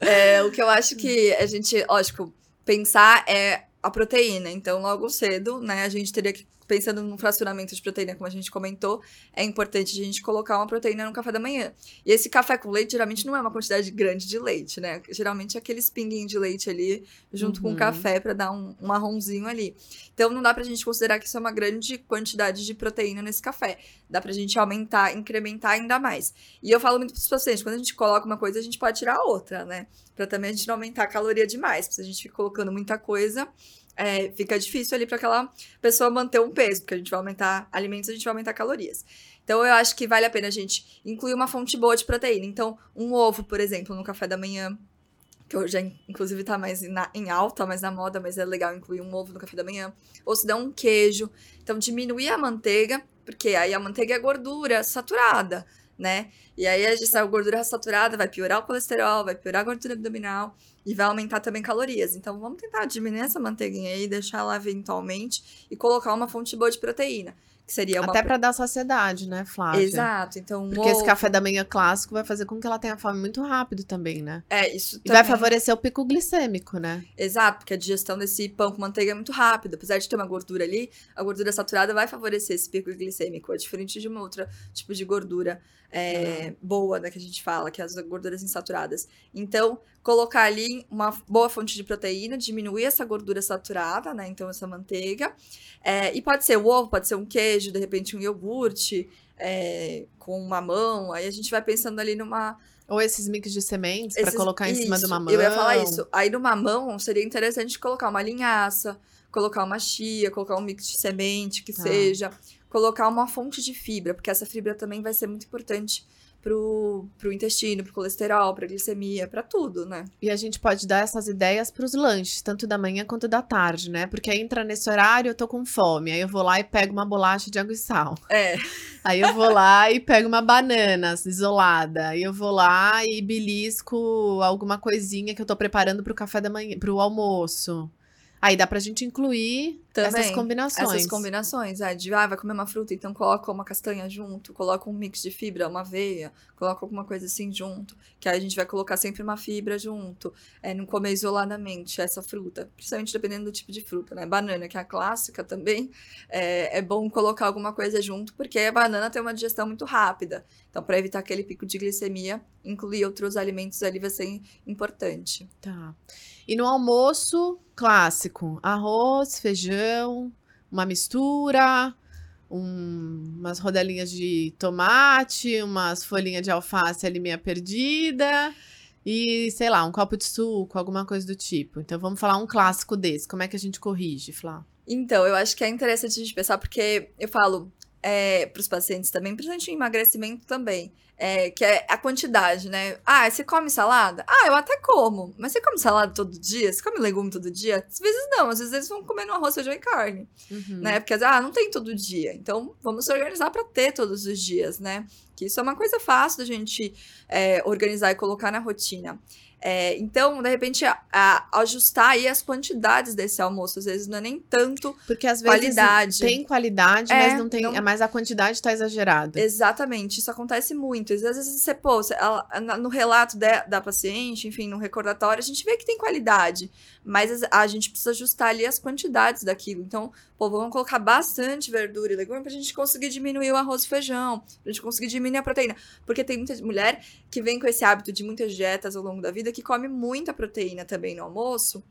É, o que eu acho que a gente, lógico, pensar é a proteína. Então, logo cedo, né, a gente teria que pensando no fracionamento de proteína, como a gente comentou, é importante a gente colocar uma proteína no café da manhã. E esse café com leite geralmente não é uma quantidade grande de leite, né? Geralmente é aquele pinguinho de leite ali junto uhum. com o café para dar um, um marronzinho ali. Então não dá pra gente considerar que isso é uma grande quantidade de proteína nesse café. Dá pra gente aumentar, incrementar ainda mais. E eu falo muito pros pacientes, quando a gente coloca uma coisa, a gente pode tirar outra, né? Pra também a gente não aumentar a caloria demais. Porque se a gente fica colocando muita coisa, é, fica difícil ali para aquela pessoa manter um peso, porque a gente vai aumentar alimentos, a gente vai aumentar calorias. Então, eu acho que vale a pena a gente incluir uma fonte boa de proteína. Então, um ovo, por exemplo, no café da manhã, que hoje, inclusive, tá mais na, em alta, mais na moda, mas é legal incluir um ovo no café da manhã. Ou se dá um queijo. Então, diminuir a manteiga, porque aí a manteiga é gordura saturada, né? E aí, a gente a gordura saturada vai piorar o colesterol, vai piorar a gordura abdominal. E vai aumentar também calorias. Então, vamos tentar diminuir essa manteiguinha aí, deixar ela eventualmente e colocar uma fonte boa de proteína. Que seria uma... Até para dar saciedade, né, Flávia? Exato. Então, Porque ovo... esse café da manhã clássico vai fazer com que ela tenha fome muito rápido também, né? É, isso E vai favorecer o pico glicêmico, né? Exato, porque a digestão desse pão com manteiga é muito rápida. Apesar de ter uma gordura ali, a gordura saturada vai favorecer esse pico glicêmico. É diferente de uma outra tipo de gordura é, boa, né, que a gente fala, que é as gorduras insaturadas. Então, colocar ali uma boa fonte de proteína, diminuir essa gordura saturada, né, então essa manteiga. É, e pode ser o ovo, pode ser um queijo, de repente um iogurte, é, com mamão. Aí a gente vai pensando ali numa... Ou esses mix de sementes para colocar em isso, cima do mamão. Eu ia falar isso. Aí no mamão seria interessante colocar uma linhaça, colocar uma chia, colocar um mix de semente, que ah. seja colocar uma fonte de fibra, porque essa fibra também vai ser muito importante pro, pro intestino, pro colesterol, pra glicemia, para tudo, né? E a gente pode dar essas ideias para os lanches, tanto da manhã quanto da tarde, né? Porque aí entra nesse horário, eu tô com fome, aí eu vou lá e pego uma bolacha de água e sal. É. Aí eu vou lá e pego uma banana isolada, aí eu vou lá e belisco alguma coisinha que eu tô preparando pro café da manhã, pro almoço. Aí dá pra gente incluir Também, essas combinações. Essas combinações, é, de ah, vai comer uma fruta, então coloca uma castanha junto, coloca um mix de fibra, uma aveia, coloca alguma coisa assim junto, que aí a gente vai colocar sempre uma fibra junto, é, não comer isoladamente essa fruta, principalmente dependendo do tipo de fruta, né? Banana, que é a clássica também, é, é bom colocar alguma coisa junto, porque a banana tem uma digestão muito rápida, então para evitar aquele pico de glicemia, incluir outros alimentos ali vai ser importante. Tá. E no almoço, clássico: arroz, feijão, uma mistura, um, umas rodelinhas de tomate, umas folhinhas de alface ali meia perdida. E, sei lá, um copo de suco, alguma coisa do tipo. Então, vamos falar um clássico desse. Como é que a gente corrige, Flá? Então, eu acho que é interessante a gente pensar, porque eu falo é, para os pacientes também, principalmente em emagrecimento também é, que é a quantidade, né? Ah, você come salada? Ah, eu até como. Mas você come salada todo dia? Você come legume todo dia? Às vezes não, às vezes eles vão comer no arroz, feijão e carne, uhum. né? Porque, ah, não tem todo dia. Então, vamos se organizar para ter todos os dias, né? Que isso é uma coisa fácil da gente é, organizar e colocar na rotina. É, então, de repente, a, a, ajustar aí as quantidades desse almoço. Às vezes não é nem tanto Porque às vezes qualidade. tem qualidade, É, mas não tem. não- Mas a quantidade tá exagerada. Exatamente, isso acontece muito. Às vezes você, pô, você- ela- no relato da, da paciente, enfim, no recordatório, a gente vê que tem qualidade, mas as- a gente precisa ajustar ali as quantidades daquilo. Então, pô, vamos colocar bastante verdura e legume pra gente conseguir diminuir o arroz e feijão, pra gente conseguir diminuir a proteína. Porque tem muita mulher que vem com esse hábito de muitas dietas ao longo da vida que come muita proteína também no almoço.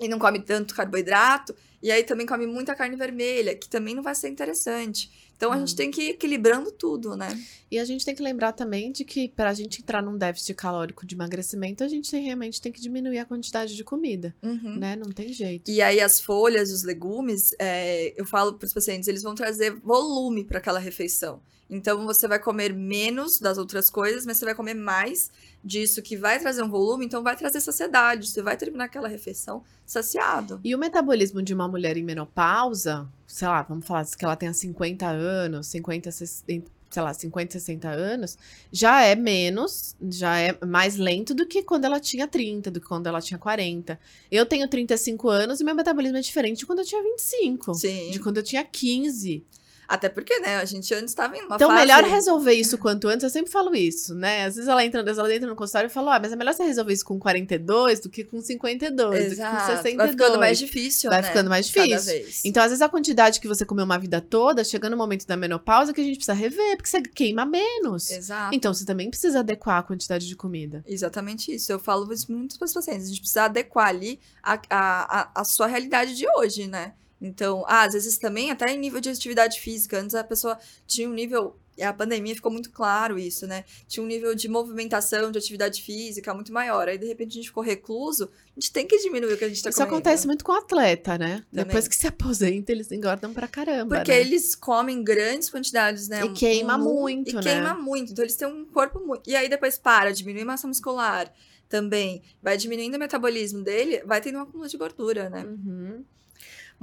E não come tanto carboidrato, e aí também come muita carne vermelha, que também não vai ser interessante. Então a gente tem que ir equilibrando tudo, né? E a gente tem que lembrar também de que para a gente entrar num déficit calórico de emagrecimento, a gente realmente tem que diminuir a quantidade de comida, Uhum. né? Não tem jeito. E aí as folhas, os legumes, é, eu falo para os pacientes, eles vão trazer volume para aquela refeição. Então você vai comer menos das outras coisas, mas você vai comer mais disso que vai trazer um volume, então vai trazer saciedade. Você vai terminar aquela refeição saciado. E o metabolismo de uma mulher em menopausa, sei lá, vamos falar que ela tenha 50 anos, 50, 60, sei lá, 50, 60 anos, já é menos, já é mais lento do que quando ela tinha 30, do que quando ela tinha 40. Eu tenho 35 anos e meu metabolismo é diferente de quando eu tinha 25, Sim. de quando eu tinha 15. Até porque, né, a gente antes estava em uma Então, fase... melhor resolver isso quanto antes. Eu sempre falo isso, né? Às vezes ela entra, ela entra no consultório e fala: ah, mas é melhor você resolver isso com 42 do que com 52, Exato. do que com 62. Vai ficando mais difícil, Vai né? ficando mais difícil. Então, às vezes, a quantidade que você comeu uma vida toda, chega no momento da menopausa que a gente precisa rever, porque você queima menos. Exato. Então, você também precisa adequar a quantidade de comida. Exatamente isso. Eu falo isso muito para os pacientes. A gente precisa adequar ali a, a, a, a sua realidade de hoje, né? Então, ah, às vezes também, até em nível de atividade física. Antes a pessoa tinha um nível. e A pandemia ficou muito claro isso, né? Tinha um nível de movimentação, de atividade física muito maior. Aí, de repente, a gente ficou recluso. A gente tem que diminuir o que a gente tá Isso comendo. acontece muito com o atleta, né? Também. Depois que se aposenta, eles engordam pra caramba. Porque né? eles comem grandes quantidades, né? E queima mu- muito, E né? queima muito. Então, eles têm um corpo muito. E aí, depois para, diminui massa muscular também. Vai diminuindo o metabolismo dele, vai tendo um acúmulo de gordura, né? Uhum.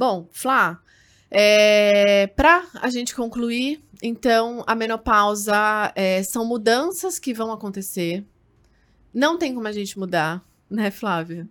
Bom, Flá, é, para a gente concluir, então a menopausa é, são mudanças que vão acontecer. Não tem como a gente mudar, né, Flávia?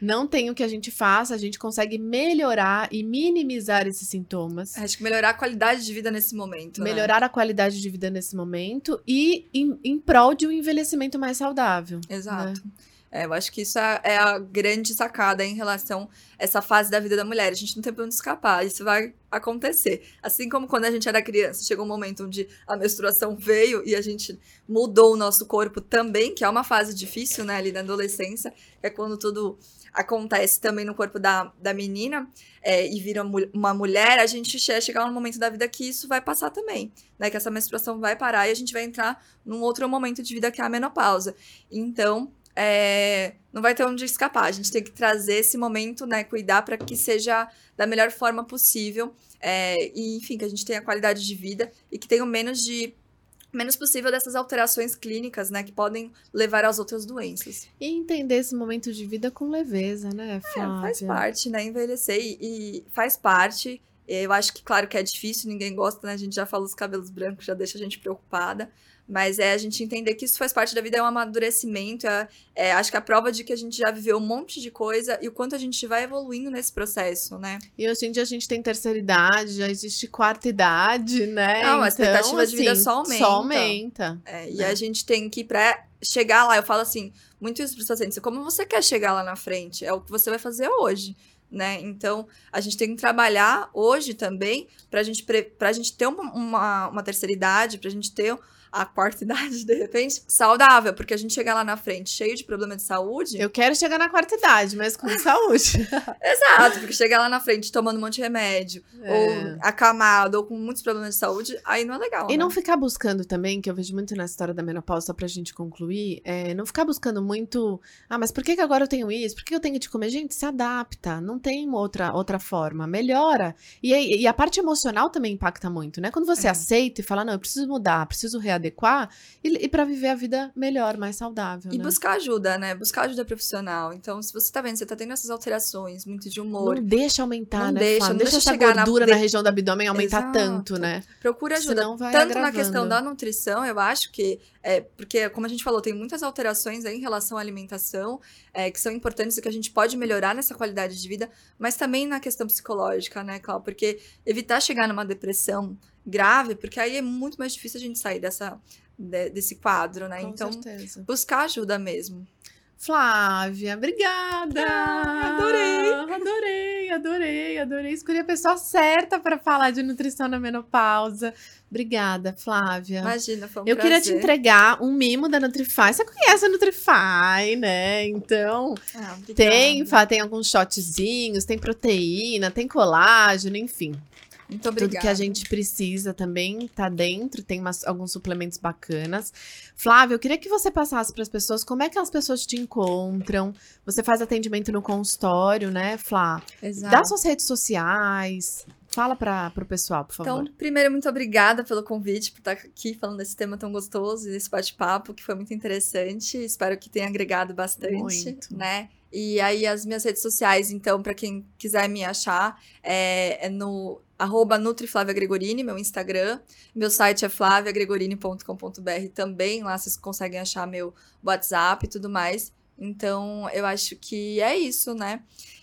Não tem o que a gente faça, a gente consegue melhorar e minimizar esses sintomas. Acho que melhorar a qualidade de vida nesse momento. né? Melhorar a qualidade de vida nesse momento e em, em prol de um envelhecimento mais saudável. Exato. né? É, eu acho que isso é é a grande sacada em relação a essa fase da vida da mulher. A gente não tem pra onde escapar, isso vai acontecer. Assim como quando a gente era criança, chegou um momento onde a menstruação veio e a gente mudou o nosso corpo também, que é uma fase difícil, né, ali na adolescência, é quando tudo acontece também no corpo da, da menina é, e vira uma mulher, a gente che- chegar num momento da vida que isso vai passar também, né, que essa menstruação vai parar e a gente vai entrar num outro momento de vida que é a menopausa. Então, é, não vai ter onde escapar. A gente tem que trazer esse momento, né? Cuidar para que seja da melhor forma possível. é, e, enfim, que a gente tenha qualidade de vida e que tenha o menos de. Menos possível dessas alterações clínicas, né? Que podem levar às outras doenças. E entender esse momento de vida com leveza, né, É, Flávia? faz parte, né? Envelhecer e, e faz parte. Eu acho que, claro, que é difícil, ninguém gosta, né? A gente já fala os cabelos brancos, já deixa a gente preocupada. Mas é a gente entender que isso faz parte da vida, é um amadurecimento. É, é, acho que a prova de que a gente já viveu um monte de coisa e o quanto a gente vai evoluindo nesse processo, né? E hoje em dia a gente tem terceira idade, já existe quarta idade, né? Não, a Então, expectativa de vida assim, só aumenta. Só aumenta. É, e É. a gente tem que, pra chegar lá, eu falo assim, muito isso para os pacientes, como você quer chegar lá na frente? É o que você vai fazer hoje. Né? Então, a gente tem que trabalhar hoje também para gente, pra gente ter uma, uma, uma terceira idade, para a gente ter a quarta idade, de repente, saudável, porque a gente chegar lá na frente cheio de problema de saúde. Eu quero chegar na quarta idade, mas com saúde. Exato, porque chegar lá na frente tomando um monte de remédio, É. ou acamado, ou com muitos problemas de saúde, aí não é legal. E né? não ficar buscando também, que eu vejo muito na história da menopausa, só pra gente concluir, é, não ficar buscando muito. Ah, mas por que, que agora eu tenho isso? Por que eu tenho que comer? Gente, se adapta. Não tem outra, outra forma. Melhora. E, e a parte emocional também impacta muito, né? Quando você É. aceita e fala, não, eu preciso mudar, preciso readaptar. Adequar e, e para viver a vida melhor, mais saudável. E né? buscar ajuda, né? Buscar ajuda profissional. Então, se você tá vendo, você tá tendo essas alterações, muito de humor. Não deixa aumentar, Não né? deixa, Flá? não deixa deixa essa chegar na- gordura na, de- região do abdômen aumentar Exato. tanto, né? Procura ajuda. Senão vai Tanto na agravando. questão da nutrição, eu acho que é porque, como a gente falou, tem muitas alterações aí em relação à alimentação é, que são importantes e que a gente pode melhorar nessa qualidade de vida, mas também na questão psicológica, né, Cláudia? Porque evitar chegar numa depressão grave, porque aí é muito mais difícil a gente sair dessa, de- desse quadro, né? Com então, certeza. buscar ajuda mesmo. Flávia, obrigada! Ah, adorei. Adorei, adorei, adorei. Escolhi a pessoa certa para falar de nutrição na menopausa. Obrigada, Flávia. Imagina, foi um Eu queria te prazer. entregar um mimo da Nutrify. Você conhece a Nutrify, né? Então, Ah, tem, tem alguns shotzinhos, tem proteína, tem colágeno, enfim. Muito Tudo obrigada. que a gente precisa também tá dentro, tem umas- alguns suplementos bacanas. Flávia, eu queria que você passasse para as pessoas como é que as pessoas te encontram. Você faz atendimento no consultório, né, Flá? Exato. Dá suas redes sociais. Fala para o pessoal, por favor. Então, primeiro, muito obrigada pelo convite, por estar aqui falando desse tema tão gostoso e desse bate-papo, que foi muito interessante. Espero que tenha agregado bastante, Muito. né? E aí, as minhas redes sociais, então, para quem quiser me achar, é, é no arroba NutriFlaviaGregorini, meu Instagram. Meu site é flaviagregorini.com.br também. Lá vocês conseguem achar meu WhatsApp e tudo mais. Então, eu acho que é isso, né?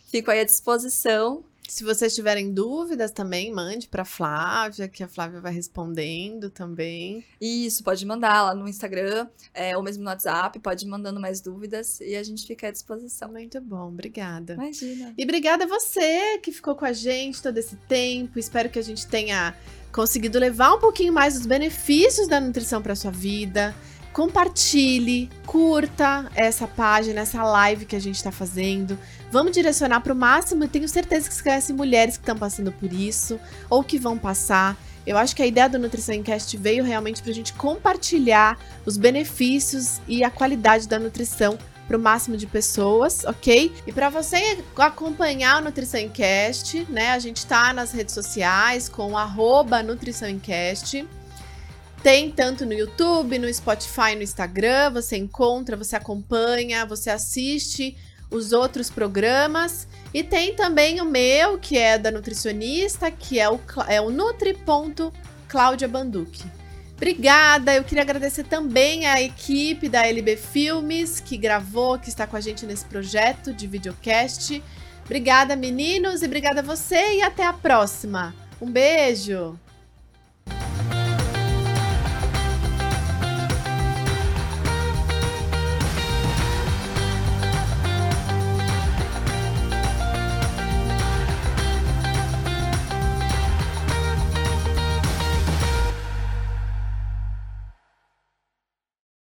Fico aí à disposição. Se vocês tiverem dúvidas também, mande para Flávia, que a Flávia vai respondendo também. Isso, pode mandar lá no Instagram, é, ou mesmo no WhatsApp, pode ir mandando mais dúvidas e a gente fica à disposição. Muito bom, obrigada. Imagina. E obrigada a você que ficou com a gente todo esse tempo. Espero que a gente tenha conseguido levar um pouquinho mais os benefícios da nutrição para sua vida. Compartilhe, curta essa página, essa live que a gente está fazendo. Vamos direcionar para o máximo. Eu tenho certeza que você conhece mulheres que estão passando por isso ou que vão passar. Eu acho que a ideia do Nutrição Cast veio realmente para a gente compartilhar os benefícios e a qualidade da nutrição para o máximo de pessoas, ok? E para você acompanhar o Nutrição Encast, né? A gente tá nas redes sociais com arroba Nutrição Encast. Tem tanto no YouTube, no Spotify, no Instagram. Você encontra, você acompanha, você assiste os outros programas. E tem também o meu, que é da nutricionista, que é o, é o nutri.claudia Banducci. Obrigada, eu queria agradecer também a equipe da LB Filmes que gravou, que está com a gente nesse projeto de videocast. Obrigada, meninos, e obrigada a você e até a próxima. Um beijo!